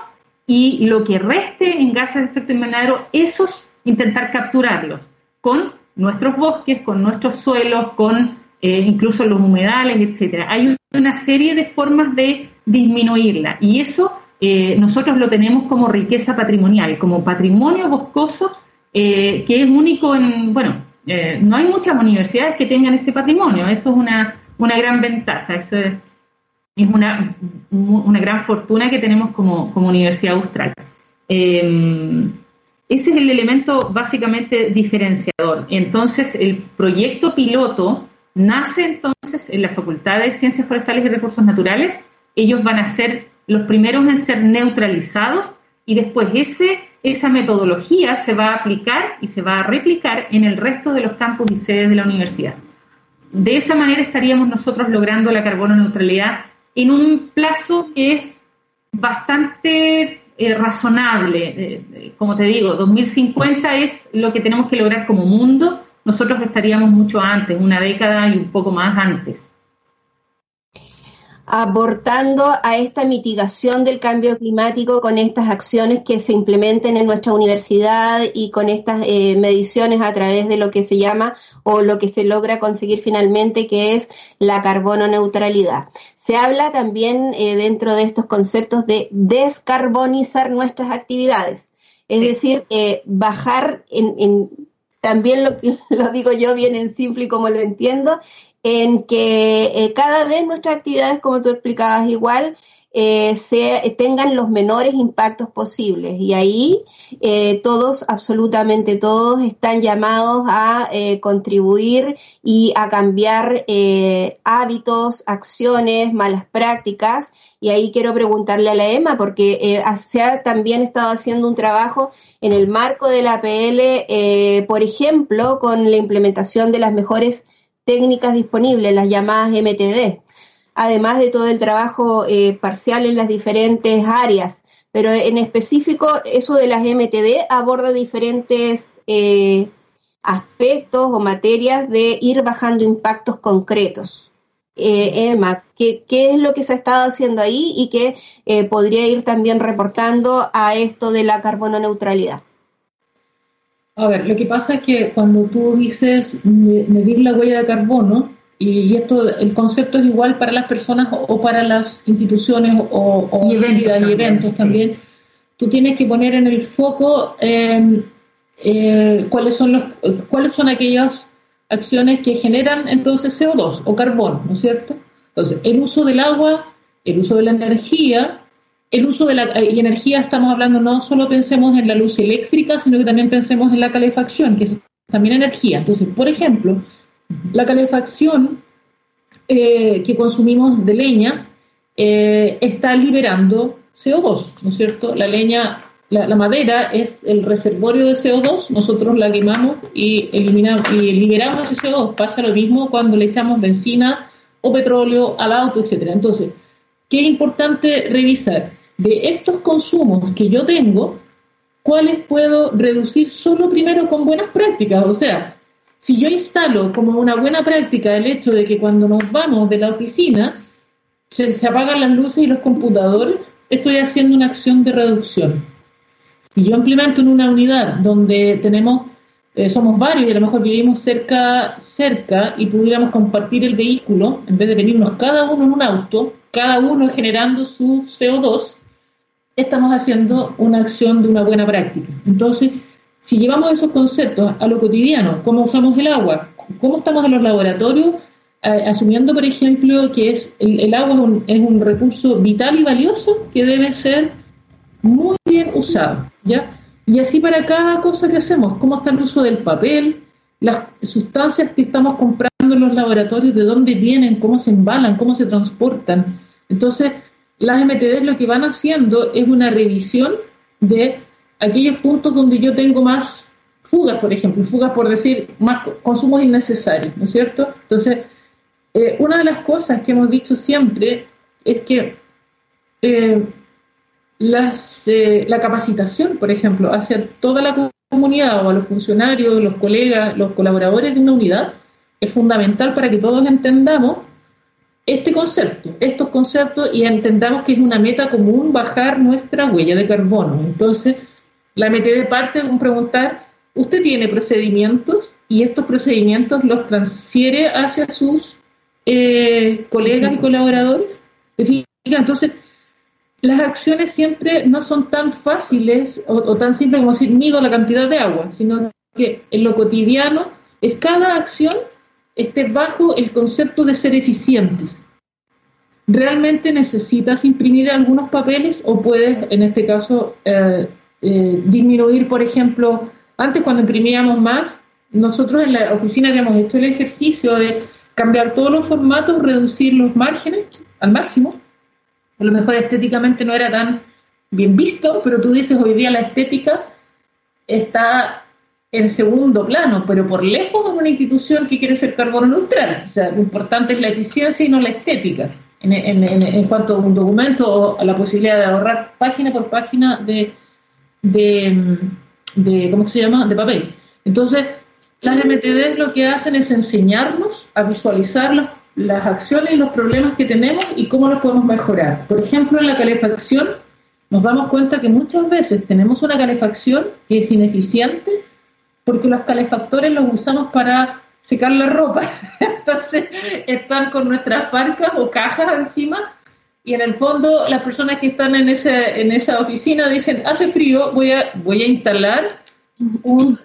y lo que reste en gases de efecto invernadero, esos intentar capturarlos con nuestros bosques, con nuestros suelos, con eh, incluso los humedales, etcétera. Hay una serie de formas de disminuirla y eso eh, nosotros lo tenemos como riqueza patrimonial, como patrimonio boscoso eh, que es único en, bueno, eh, no hay muchas universidades que tengan este patrimonio, eso es una, una gran ventaja, eso es, una, una, gran fortuna que tenemos como, como Universidad Austral. ese es el elemento básicamente diferenciador. Entonces, el proyecto piloto nace entonces en la Facultad de Ciencias Forestales y Recursos Naturales. Ellos van a ser los primeros en ser neutralizados y después ese, esa metodología se va a aplicar y se va a replicar en el resto de los campus y sedes de la universidad. De esa manera estaríamos nosotros logrando la carbono neutralidad en un plazo que es bastante eh, razonable. Eh, eh, como te digo, 2050 es lo que tenemos que lograr como mundo. Nosotros estaríamos mucho antes, una década y un poco más antes aportando a esta mitigación del cambio climático con estas acciones que se implementen en nuestra universidad y con estas eh, mediciones a través de lo que se llama o lo que se logra conseguir finalmente, que es la carbono neutralidad. Se habla también eh, dentro de estos conceptos de descarbonizar nuestras actividades, es decir, eh, bajar en, también lo, lo digo yo bien en simple y como lo entiendo, en que eh, cada vez nuestras actividades, como tú explicabas igual, eh, se, tengan los menores impactos posibles. Y ahí eh, todos, absolutamente todos, están llamados a contribuir y a cambiar hábitos, acciones, malas prácticas. Y ahí quiero preguntarle a la EMA, porque se ha también estado haciendo un trabajo en el marco de la PL, por ejemplo, con la implementación de las mejores técnicas disponibles, las llamadas MTD, además de todo el trabajo eh, parcial en las diferentes áreas. Pero en específico, eso de las MTD aborda diferentes eh, aspectos o materias de ir bajando impactos concretos. Eh, Emma, ¿qué, ¿qué, es lo que se ha estado haciendo ahí y qué podría ir también reportando a esto de la carbono neutralidad? A ver, lo que pasa es que cuando tú dices medir la huella de carbono, y esto, el concepto es igual para las personas o para las instituciones o, eventos, también, tú tienes que poner en el foco em, eh, cuáles son los cuáles son aquellas acciones que generan entonces CO2 o carbono, ¿no es cierto? Entonces, el uso del agua, el uso de la energía, el uso de la energía, estamos hablando, no solo pensemos en la luz eléctrica, sino que también pensemos en la calefacción, que es también energía. Entonces, por ejemplo, la calefacción eh, que consumimos de leña eh, está liberando CO2, ¿no es cierto? La leña, la, madera es el reservorio de CO2, nosotros la quemamos y, eliminamos, y liberamos ese CO2. Pasa lo mismo cuando le echamos benzina o petróleo al auto, etcétera. Entonces, ¿qué es importante revisar? De estos consumos que yo tengo, cuáles puedo reducir solo primero con buenas prácticas. O sea, si yo instalo como una buena práctica el hecho de que cuando nos vamos de la oficina se, apagan las luces y los computadores, estoy haciendo una acción de reducción. Si yo implemento en una unidad donde tenemos eh, somos varios y a lo mejor vivimos cerca, cerca y pudiéramos compartir el vehículo, en vez de venirnos cada uno en un auto, cada uno generando su CO2, estamos haciendo una acción de una buena práctica. Entonces, si llevamos esos conceptos a lo cotidiano, cómo usamos el agua, cómo estamos en los laboratorios, eh, asumiendo, por ejemplo, que es el, agua es un, es un, recurso vital y valioso que debe ser muy bien usado, ¿ya? Y así para cada cosa que hacemos, cómo está el uso del papel, las sustancias que estamos comprando en los laboratorios, de dónde vienen, cómo se embalan, cómo se transportan. Entonces, las MTD lo que van haciendo es una revisión de aquellos puntos donde yo tengo más fugas, por ejemplo, fugas por decir más consumos innecesarios, ¿no es cierto? Entonces, eh, una de las cosas que hemos dicho siempre es que eh, las, eh, la capacitación, por ejemplo, hacia toda la comunidad o a los funcionarios, los colegas, los colaboradores de una unidad, es fundamental para que todos entendamos este concepto, estos conceptos y entendamos que es una meta común bajar nuestra huella de carbono. Entonces, la metí de parte con preguntar, ¿usted tiene procedimientos y estos procedimientos los transfiere hacia sus eh, colegas y colaboradores? Entonces, las acciones siempre no son tan fáciles o, tan simples como decir mido la cantidad de agua, sino que en lo cotidiano es cada acción esté bajo el concepto de ser eficientes. ¿Realmente necesitas imprimir algunos papeles o puedes, en este caso, eh, eh, disminuir, por ejemplo, antes cuando imprimíamos más, nosotros en la oficina habíamos hecho el ejercicio de cambiar todos los formatos, reducir los márgenes al máximo. A lo mejor estéticamente no era tan bien visto, pero tú dices hoy día la estética está en segundo plano, pero por lejos de una institución que quiere ser carbono neutral. O sea, lo importante es la eficiencia y no la estética. En, cuanto a un documento o a la posibilidad de ahorrar página por página de, de, ¿cómo se llama?, de papel. Entonces, las MTD lo que hacen es enseñarnos a visualizar las, las acciones y los problemas que tenemos y cómo los podemos mejorar. Por ejemplo, en la calefacción, nos damos cuenta que muchas veces tenemos una calefacción que es ineficiente porque los calefactores los usamos para secar la ropa. Entonces están con nuestras parcas o cajas encima y en el fondo las personas que están en, ese, en esa oficina dicen, hace frío, voy a, voy a instalar un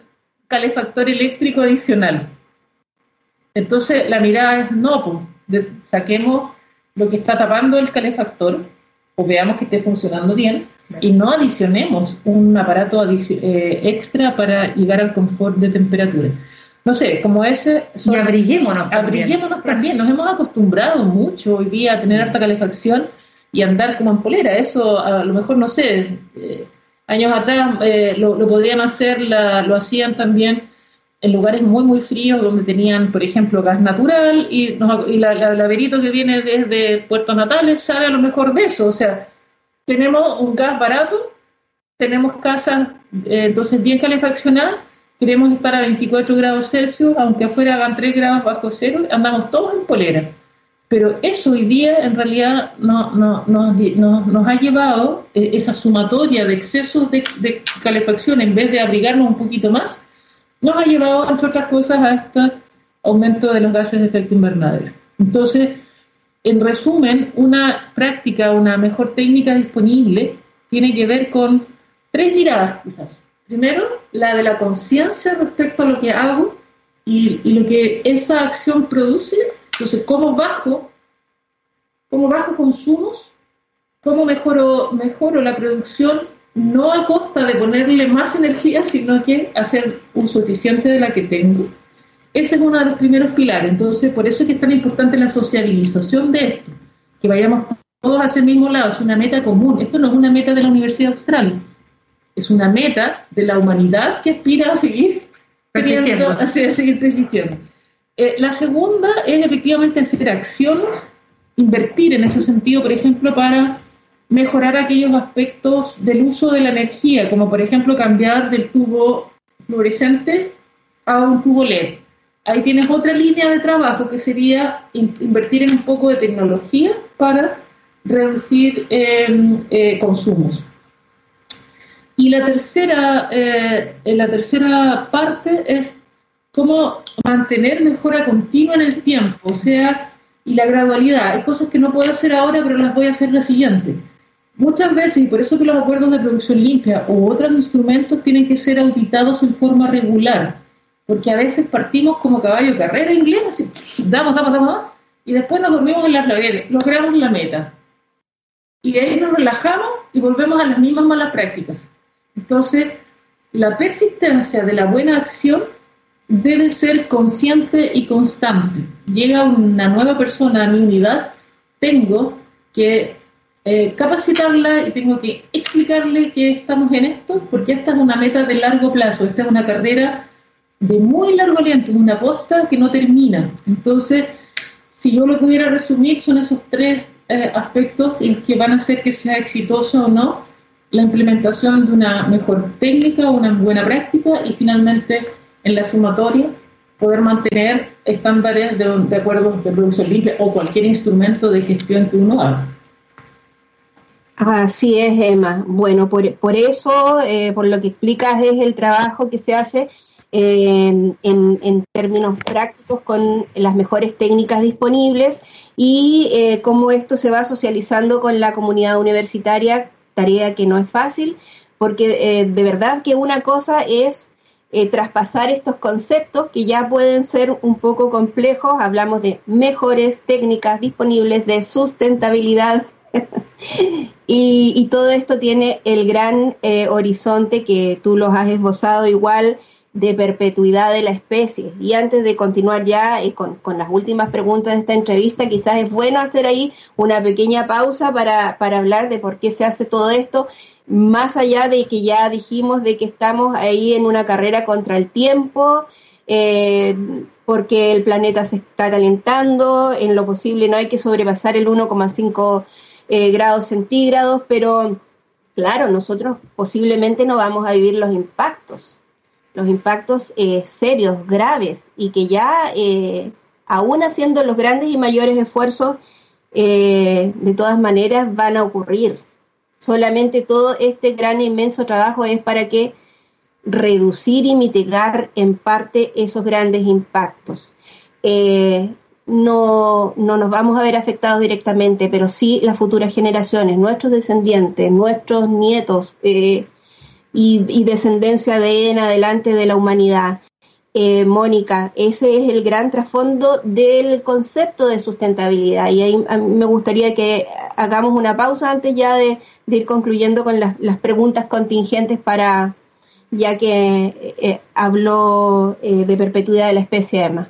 calefactor eléctrico adicional. Entonces la mirada es, no, pues saquemos lo que está tapando el calefactor o veamos que esté funcionando bien y no adicionemos un aparato eh, extra para llegar al confort de temperatura. No sé, como ese... y abriguémonos también. Abriguémonos también. Nos hemos acostumbrado mucho hoy día a tener alta calefacción y andar como en polera. Eso a lo mejor, no sé, eh, años atrás eh, lo, podrían hacer, lo hacían también en lugares muy, muy fríos donde tenían, por ejemplo, gas natural y, y la, la, que viene desde Puerto Natales sabe a lo mejor de eso. O sea, tenemos un gas barato, tenemos casas eh, entonces bien calefaccionadas, queremos estar a 24 grados Celsius, aunque afuera hagan 3 grados bajo cero, andamos todos en polera. Pero eso hoy día en realidad no, no, nos ha llevado eh, esa sumatoria de excesos de, de, calefacción en vez de abrigarnos un poquito más, nos ha llevado, entre otras cosas, a este aumento de los gases de efecto invernadero. Entonces, en resumen, una práctica, una mejor técnica disponible tiene que ver con tres miradas quizás. Primero, la de la conciencia respecto a lo que hago y, lo que esa acción produce. Entonces, cómo bajo, cómo bajo consumos, cómo mejoro, mejoro la producción, no a costa de ponerle más energía, sino que hacer uso eficiente de la que tengo ese es uno de los primeros pilares. Entonces, por eso es que es tan importante la sociabilización de esto, que vayamos todos hacia el mismo lado, es una meta común. Esto no es una meta de la Universidad Austral, es una meta de la humanidad que aspira a seguir persistiendo. A seguir persistiendo. Eh, la segunda es efectivamente hacer acciones, invertir en ese sentido, por ejemplo, para mejorar aquellos aspectos del uso de la energía, como por ejemplo cambiar del tubo fluorescente a un tubo LED ahí tienes otra línea de trabajo que sería invertir en un poco de tecnología para reducir em, eh, consumos. Y la tercera, eh, la tercera parte es cómo mantener mejora continua en el tiempo, o sea, y la gradualidad. Hay cosas que no puedo hacer ahora, pero las voy a hacer la siguiente. Muchas veces, y por eso que los acuerdos de producción limpia u otros instrumentos tienen que ser auditados en forma regular porque a veces partimos como caballo carrera inglés, así, damos, damos, damos, y después nos dormimos en las laureles, logramos la meta. Y de ahí nos relajamos y volvemos a las mismas malas prácticas. Entonces, la persistencia de la buena acción debe ser consciente y constante. Llega una nueva persona a mi unidad, tengo que eh, capacitarla y tengo que explicarle que estamos en esto, porque esta es una meta de largo plazo, esta es una carrera de muy largo aliento, una posta que no termina. Entonces, si yo lo pudiera resumir, son esos tres eh, aspectos los que van a hacer que sea exitoso o no la implementación de una mejor técnica, una buena práctica y finalmente en la sumatoria poder mantener estándares de, de acuerdo de producción limpia o cualquier instrumento de gestión que uno haga. Así es, Emma. Bueno, por, por eso, eh, por lo que explicas, es el trabajo que se hace en, términos prácticos con las mejores técnicas disponibles y eh, cómo esto se va socializando con la comunidad universitaria, tarea que no es fácil, porque eh, de verdad que una cosa es eh, traspasar estos conceptos que ya pueden ser un poco complejos, hablamos de mejores técnicas disponibles de sustentabilidad. Y, todo esto tiene el gran horizonte que tú los has esbozado igual de perpetuidad de la especie. Y antes de continuar ya eh, con, las últimas preguntas de esta entrevista, quizás es bueno hacer ahí una pequeña pausa para, para hablar de por qué se hace todo esto, más allá de que ya dijimos de que estamos ahí en una carrera contra el tiempo, eh, porque el planeta se está calentando, en lo posible no hay que sobrepasar el 1,5 eh, grados centígrados, pero claro, nosotros posiblemente no vamos a vivir los impactos los impactos eh, serios, graves, y que ya, eh, aún haciendo los grandes y mayores esfuerzos, eh, de todas maneras van a ocurrir. Solamente todo este gran e inmenso trabajo es para que reducir y mitigar en parte esos grandes impactos. no, no nos vamos a ver afectados directamente, pero sí las futuras generaciones, nuestros descendientes, nuestros nietos, y, descendencia de en adelante de la humanidad. Eh, Mónica, ese es el gran trasfondo del concepto de sustentabilidad y ahí me gustaría que hagamos una pausa antes ya de, ir concluyendo con las, preguntas contingentes para, ya que eh, habló eh, de perpetuidad de la especie Emma.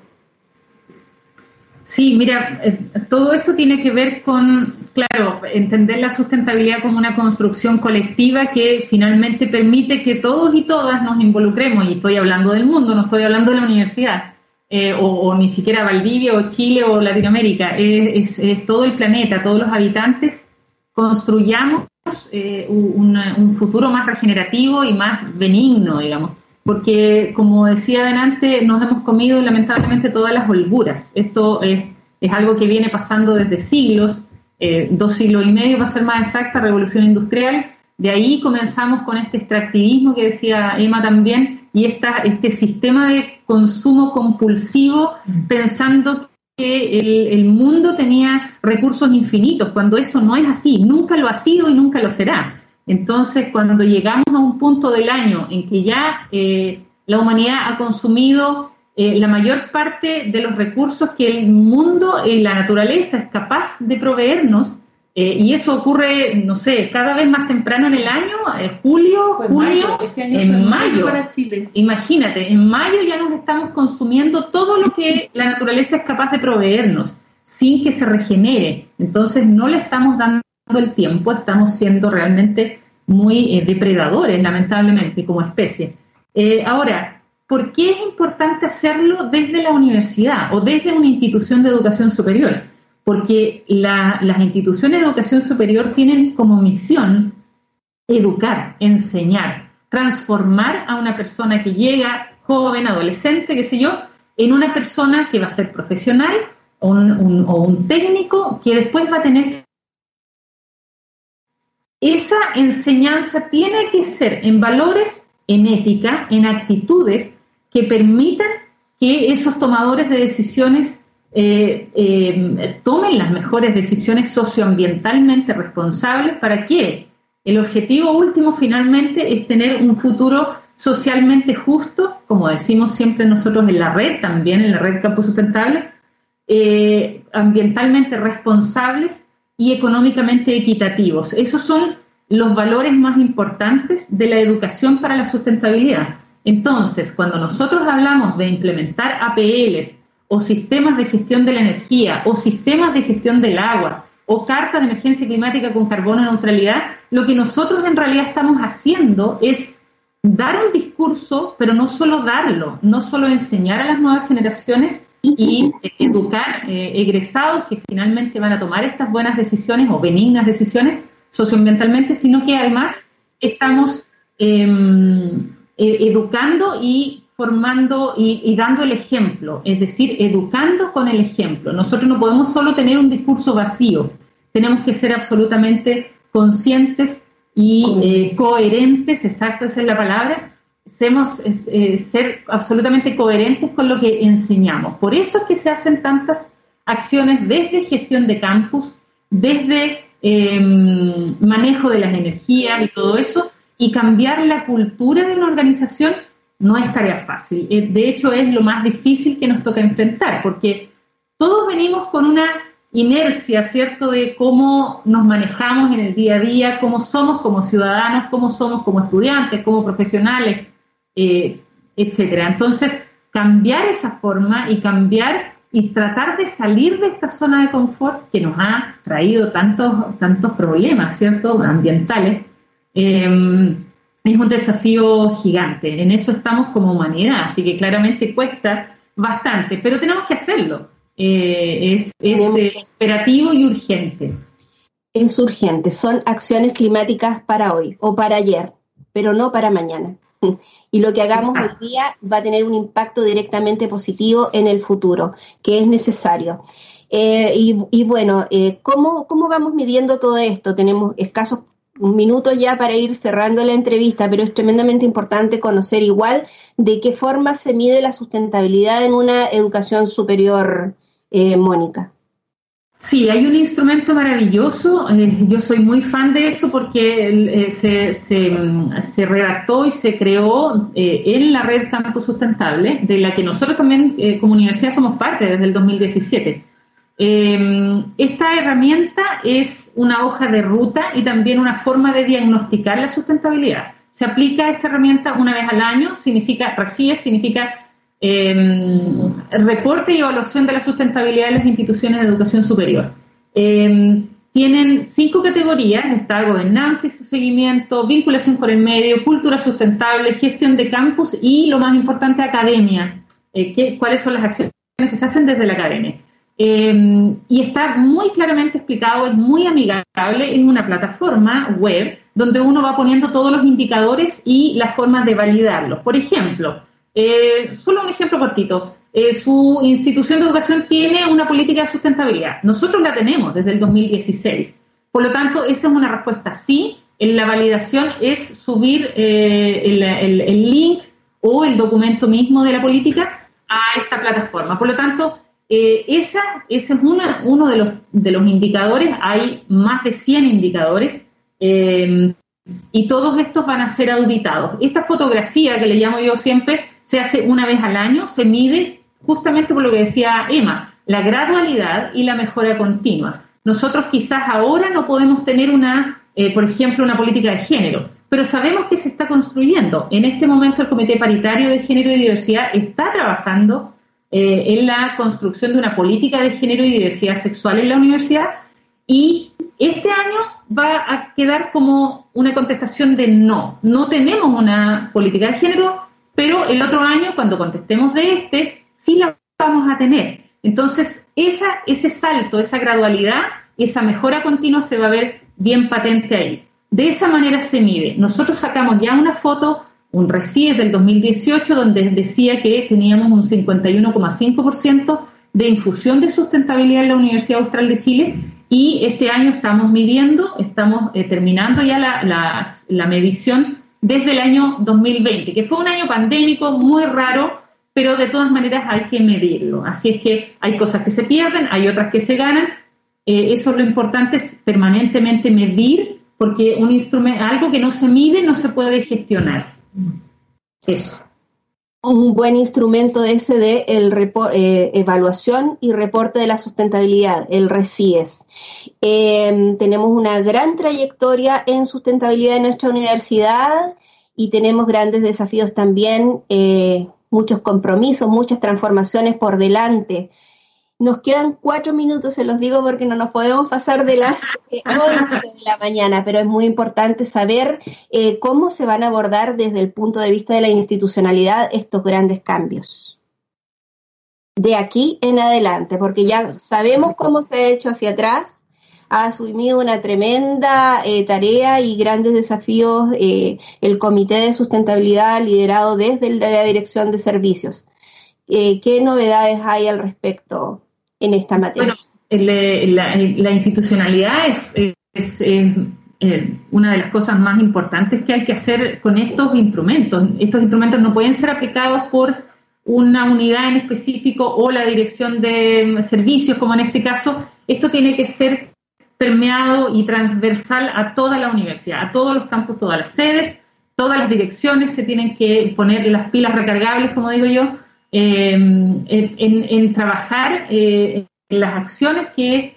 Sí, mira, eh, todo esto tiene que ver con, claro, entender la sustentabilidad como una construcción colectiva que finalmente permite que todos y todas nos involucremos, y estoy hablando del mundo, no estoy hablando de la universidad, eh, o, ni siquiera Valdivia o Chile o Latinoamérica, es, todo el planeta, todos los habitantes, construyamos eh, un futuro más regenerativo y más benigno, digamos porque, como decía adelante, nos hemos comido lamentablemente todas las holguras. Esto es, es algo que viene pasando desde siglos, eh, dos siglos y medio, para ser más exacta, revolución industrial. De ahí comenzamos con este extractivismo que decía Emma también, y esta, este sistema de consumo compulsivo, pensando que el, el mundo tenía recursos infinitos, cuando eso no es así, nunca lo ha sido y nunca lo será. Entonces, cuando llegamos a un punto del año en que ya eh, la humanidad ha consumido eh, la mayor parte de los recursos que el mundo y la naturaleza es capaz de proveernos, eh, y eso ocurre, no sé, cada vez más temprano en el año, julio, junio, este en mayo. Para Chile. Imagínate, en mayo ya nos estamos consumiendo todo lo que la naturaleza es capaz de proveernos sin que se regenere. Entonces no le estamos dando el tiempo, estamos siendo realmente muy eh, depredadores, lamentablemente, como especie. Eh, ahora, ¿por qué es importante hacerlo desde la universidad o desde una institución de educación superior? Porque las instituciones de educación superior tienen como misión educar, enseñar, transformar a una persona que llega, joven, adolescente, qué sé yo, en una persona que va a ser profesional o un, o un técnico que después va a tener esa enseñanza tiene que ser en valores, en ética, en actitudes que permitan que esos tomadores de decisiones eh, eh, tomen las mejores decisiones socioambientalmente responsables. Para que el objetivo último finalmente es tener un futuro socialmente justo, como decimos siempre nosotros en la red, también en la red Campo Sustentable, eh, ambientalmente responsables y económicamente equitativos. Esos son los valores más importantes de la educación para la sustentabilidad. Entonces, cuando nosotros hablamos de implementar APLs o sistemas de gestión de la energía o sistemas de gestión del agua o carta de emergencia climática con carbono neutralidad, lo que nosotros en realidad estamos haciendo es dar un discurso, pero no solo darlo, no solo enseñar a las nuevas generaciones y educar eh, egresados que finalmente van a tomar estas buenas decisiones o benignas decisiones socioambientalmente, sino que además estamos em, e, educando y formando y, dando el ejemplo, es decir, educando con el ejemplo. Nosotros no podemos solo tener un discurso vacío, tenemos que ser absolutamente conscientes y eh, coherentes, exacto, esa es la palabra, semos, ser absolutamente coherentes con lo que enseñamos. Por eso es que se hacen tantas acciones desde gestión de campus, desde em, manejo de las energías y todo eso, y cambiar la cultura de una organización no es tarea fácil. Eh, de hecho, es lo más difícil que nos toca enfrentar, porque todos venimos con una inercia, ¿cierto?, de cómo nos manejamos en el día a día, cómo somos como ciudadanos, cómo somos como estudiantes, como profesionales, eh, etcétera. Entonces, cambiar esa forma y cambiar y tratar de salir de esta zona de confort que nos ha traído tantos, tantos problemas, ¿cierto?, ambientales, eh, es un desafío gigante. En eso estamos como humanidad, así que claramente cuesta bastante, pero tenemos que hacerlo. Eh, es, es eh, operativo y urgente. Es urgente, son acciones climáticas para hoy o para ayer, pero no para mañana. Y lo que hagamos hoy día va a tener un impacto directamente positivo en el futuro, que es necesario. Eh, y, bueno, ¿cómo, ¿cómo vamos midiendo todo esto? Tenemos escasos minutos ya para ir cerrando la entrevista, pero es tremendamente importante conocer igual de qué forma se mide la sustentabilidad en una educación superior eh, Mónica. Sí, hay un instrumento maravilloso. Eh, yo soy muy fan de eso porque eh, se, se, redactó y se creó en la red Campus Sustentable, de la que nosotros también como universidad somos parte desde el 2017. esta herramienta es una hoja de ruta y también una forma de diagnosticar la sustentabilidad. Se aplica esta herramienta una vez al año, significa, RACIE significa eh, reporte y evaluación de la sustentabilidad de las instituciones de educación superior. Em, tienen cinco categorías, está gobernanza y su seguimiento, vinculación con el medio, cultura sustentable, gestión de campus y, lo más importante, academia. Eh, ¿Cuáles son las acciones que se hacen desde la academia? Em, y está muy claramente explicado, es muy amigable, es una plataforma web donde uno va poniendo todos los indicadores y las formas de validarlos. Por ejemplo, eh, solo un ejemplo cortito. Eh, su institución de educación tiene una política de sustentabilidad. Nosotros la tenemos desde el 2016. Por lo tanto, esa es una respuesta sí. En la validación es subir eh, el, link o el documento mismo de la política a esta plataforma. Por lo tanto, esa, ese es uno de los, de los indicadores. Hay más de 100 indicadores y todos estos van a ser auditados. Esta fotografía que le llamo yo siempre se hace una vez al año, se mide justamente por lo que decía Emma, la gradualidad y la mejora continua. Nosotros quizás ahora no podemos tener una, eh, por ejemplo, una política de género, pero sabemos que se está construyendo. En este momento el Comité Paritario de Género y Diversidad está trabajando eh, en la construcción de una política de género y diversidad sexual en la universidad y este año va a quedar como una contestación de no. No tenemos una política de género, pero el otro año, cuando contestemos de este, sí la vamos a tener. Entonces, ese salto, esa gradualidad, esa mejora continua se va a ver bien patente ahí. De esa manera se mide. Nosotros sacamos ya una foto, un RECIE del 2018, donde decía que teníamos un 51,5% de infusión de sustentabilidad en la Universidad Austral de Chile y este año estamos midiendo, estamos eh, terminando ya la, la medición desde el año 2020, que fue un año pandémico muy raro, pero de todas maneras hay que medirlo. Así es que hay cosas que se pierden, hay otras que se ganan. Eh, eso es lo importante, es permanentemente medir, porque un instrumento, algo que no se mide no se puede gestionar. Eso un buen instrumento ese de el eh, evaluación y reporte de la sustentabilidad, el RECIES. Em, tenemos una gran trayectoria en sustentabilidad en nuestra universidad y tenemos grandes desafíos también, eh, muchos compromisos, muchas transformaciones por delante. Nos quedan cuatro minutos, se los digo porque no nos podemos pasar de las eh, de la mañana, pero es muy importante saber eh, cómo se van a abordar desde el punto de vista de la institucionalidad estos grandes cambios. De aquí en adelante, porque ya sabemos cómo se ha hecho hacia atrás, ha asumido una tremenda eh, tarea y grandes desafíos el Comité de Sustentabilidad liderado desde la Dirección de Servicios. ¿Qué novedades hay al respecto? En esta materia? Bueno, la, institucionalidad es, eh, una de las cosas más importantes que hay que hacer con estos instrumentos. Estos instrumentos no pueden ser aplicados por una unidad en específico o la dirección de servicios, como en este caso. Esto tiene que ser permeado y transversal a toda la universidad, a todos los campus, todas las sedes, todas las direcciones se tienen que poner las pilas recargables, como digo yo, eh, en, trabajar eh, en las acciones que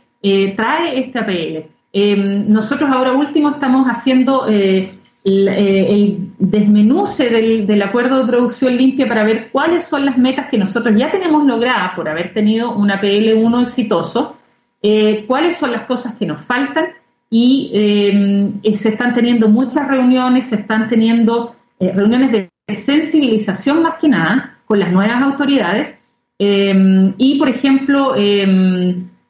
trae esta APL. Em, nosotros ahora último estamos haciendo eh, eh, el, desmenuce del, acuerdo de producción limpia para ver cuáles son las metas que nosotros ya tenemos logradas por haber tenido un PL1 exitoso, eh, cuáles son las cosas que nos faltan y em, se están teniendo muchas reuniones, se están teniendo reuniones de sensibilización más que nada con las nuevas autoridades em, y, por ejemplo,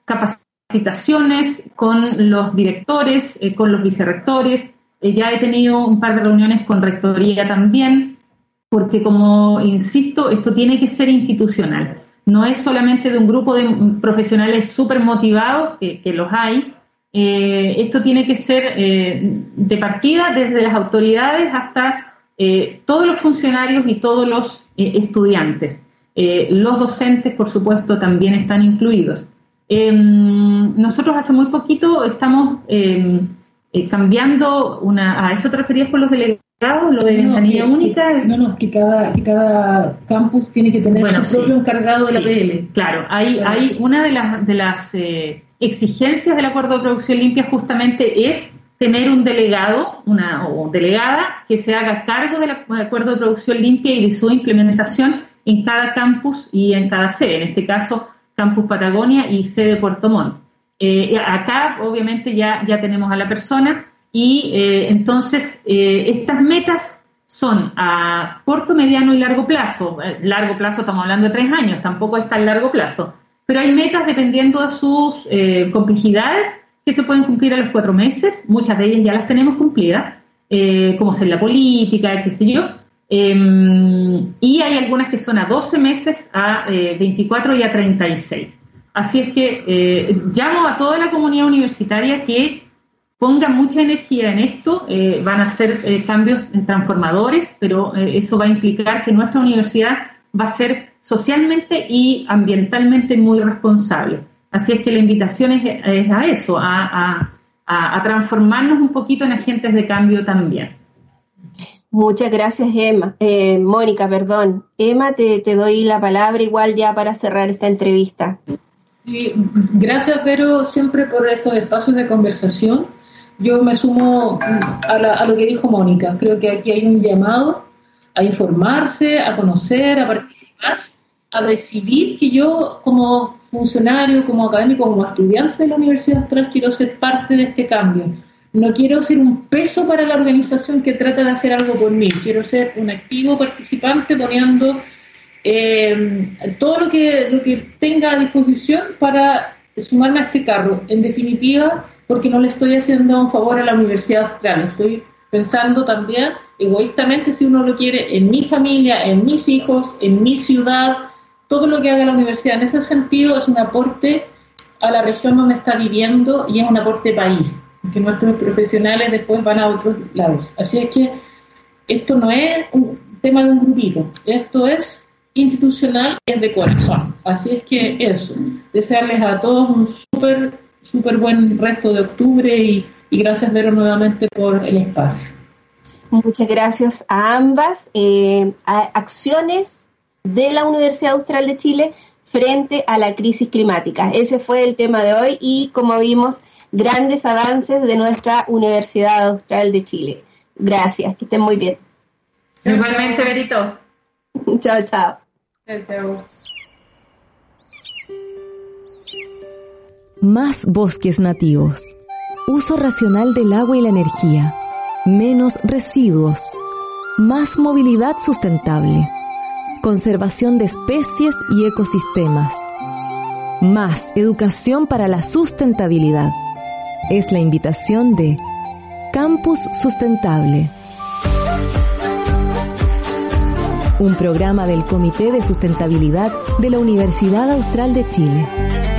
capacitación citaciones con los directores, eh, con los vicerrectores. Eh, ya he tenido un par de reuniones con rectoría también, porque como insisto, esto tiene que ser institucional. No es solamente de un grupo de profesionales súper motivados, que, los hay. Eh, esto tiene que ser de partida desde las autoridades hasta todos los funcionarios y todos los estudiantes. los docentes, por supuesto, también están incluidos. Em, nosotros hace muy poquito estamos em, eh, cambiando una... ¿A eso te referías por los delegados? ¿Lo de ventanilla única? No, no, que cada, que cada campus tiene que tener su propio encargado de la PL. Claro, hay, hay una de las, de las eh, exigencias del acuerdo de producción limpia justamente es tener un delegado una, o delegada que se haga cargo del acuerdo de producción limpia y de su implementación en cada campus y en cada sede. En este caso, Campus Patagonia y sede Puerto Montt. Eh, acá, obviamente, ya, ya tenemos a la persona y eh, entonces eh, estas metas son a corto, mediano y largo plazo. Largo plazo estamos hablando de tres años, tampoco es tan largo plazo. Pero hay metas dependiendo de sus complejidades que se pueden cumplir a los cuatro meses. Muchas de ellas ya las tenemos cumplidas, como ser la política, qué sé yo. Em, y hay algunas que son a 12 meses, a 24 eh, y a 36. Así es que eh, llamo a toda la comunidad universitaria que ponga mucha energía en esto. Eh, van a ser cambios transformadores, pero eso va a implicar que nuestra universidad va a ser socialmente y ambientalmente muy responsable. Así es que la invitación es, a eso, a transformarnos un poquito en agentes de cambio también. Muchas gracias, Emma. Eh, Mónica, perdón. Emma, te, doy la palabra igual ya para cerrar esta entrevista. Sí, gracias, Pero siempre por estos espacios de conversación. Yo me sumo a, lo que dijo Mónica. Creo que aquí hay un llamado a informarse, a conocer, a participar, a decidir que yo como funcionario, como académico, como estudiante de la Universidad Austral quiero ser parte de este cambio. No quiero ser un peso para la organización que trata de hacer algo por mí, quiero ser un activo participante poniendo eh, todo lo que, lo que tenga a disposición para sumarme a este carro. En definitiva, porque no le estoy haciendo un favor a la Universidad Austral, estoy pensando también egoístamente, si uno lo quiere, en mi familia, en mis hijos, en mi ciudad, todo lo que haga la universidad. En ese sentido es un aporte a la región donde está viviendo y es un aporte país que nuestros profesionales después van a otros lados. Así es que esto no es un tema de un grupito, esto es institucional es de corazón. Así es que eso, desearles a todos un súper, súper buen resto de octubre y, gracias Vero nuevamente por el espacio. Muchas gracias a ambas. Eh, acciones de la Universidad Austral de Chile frente a la crisis climática. Ese fue el tema de hoy y como vimos, grandes avances de nuestra Universidad Austral de Chile. Gracias, que estén muy bien. Igualmente, Berito. chao, chao. Chao, chao. Más bosques nativos. Uso racional del agua y la energía. Menos residuos. Más movilidad sustentable conservación de especies y ecosistemas. Más educación para la sustentabilidad. Es la invitación de Campus Sustentable. Un programa del Comité de Sustentabilidad de la Universidad Austral de Chile.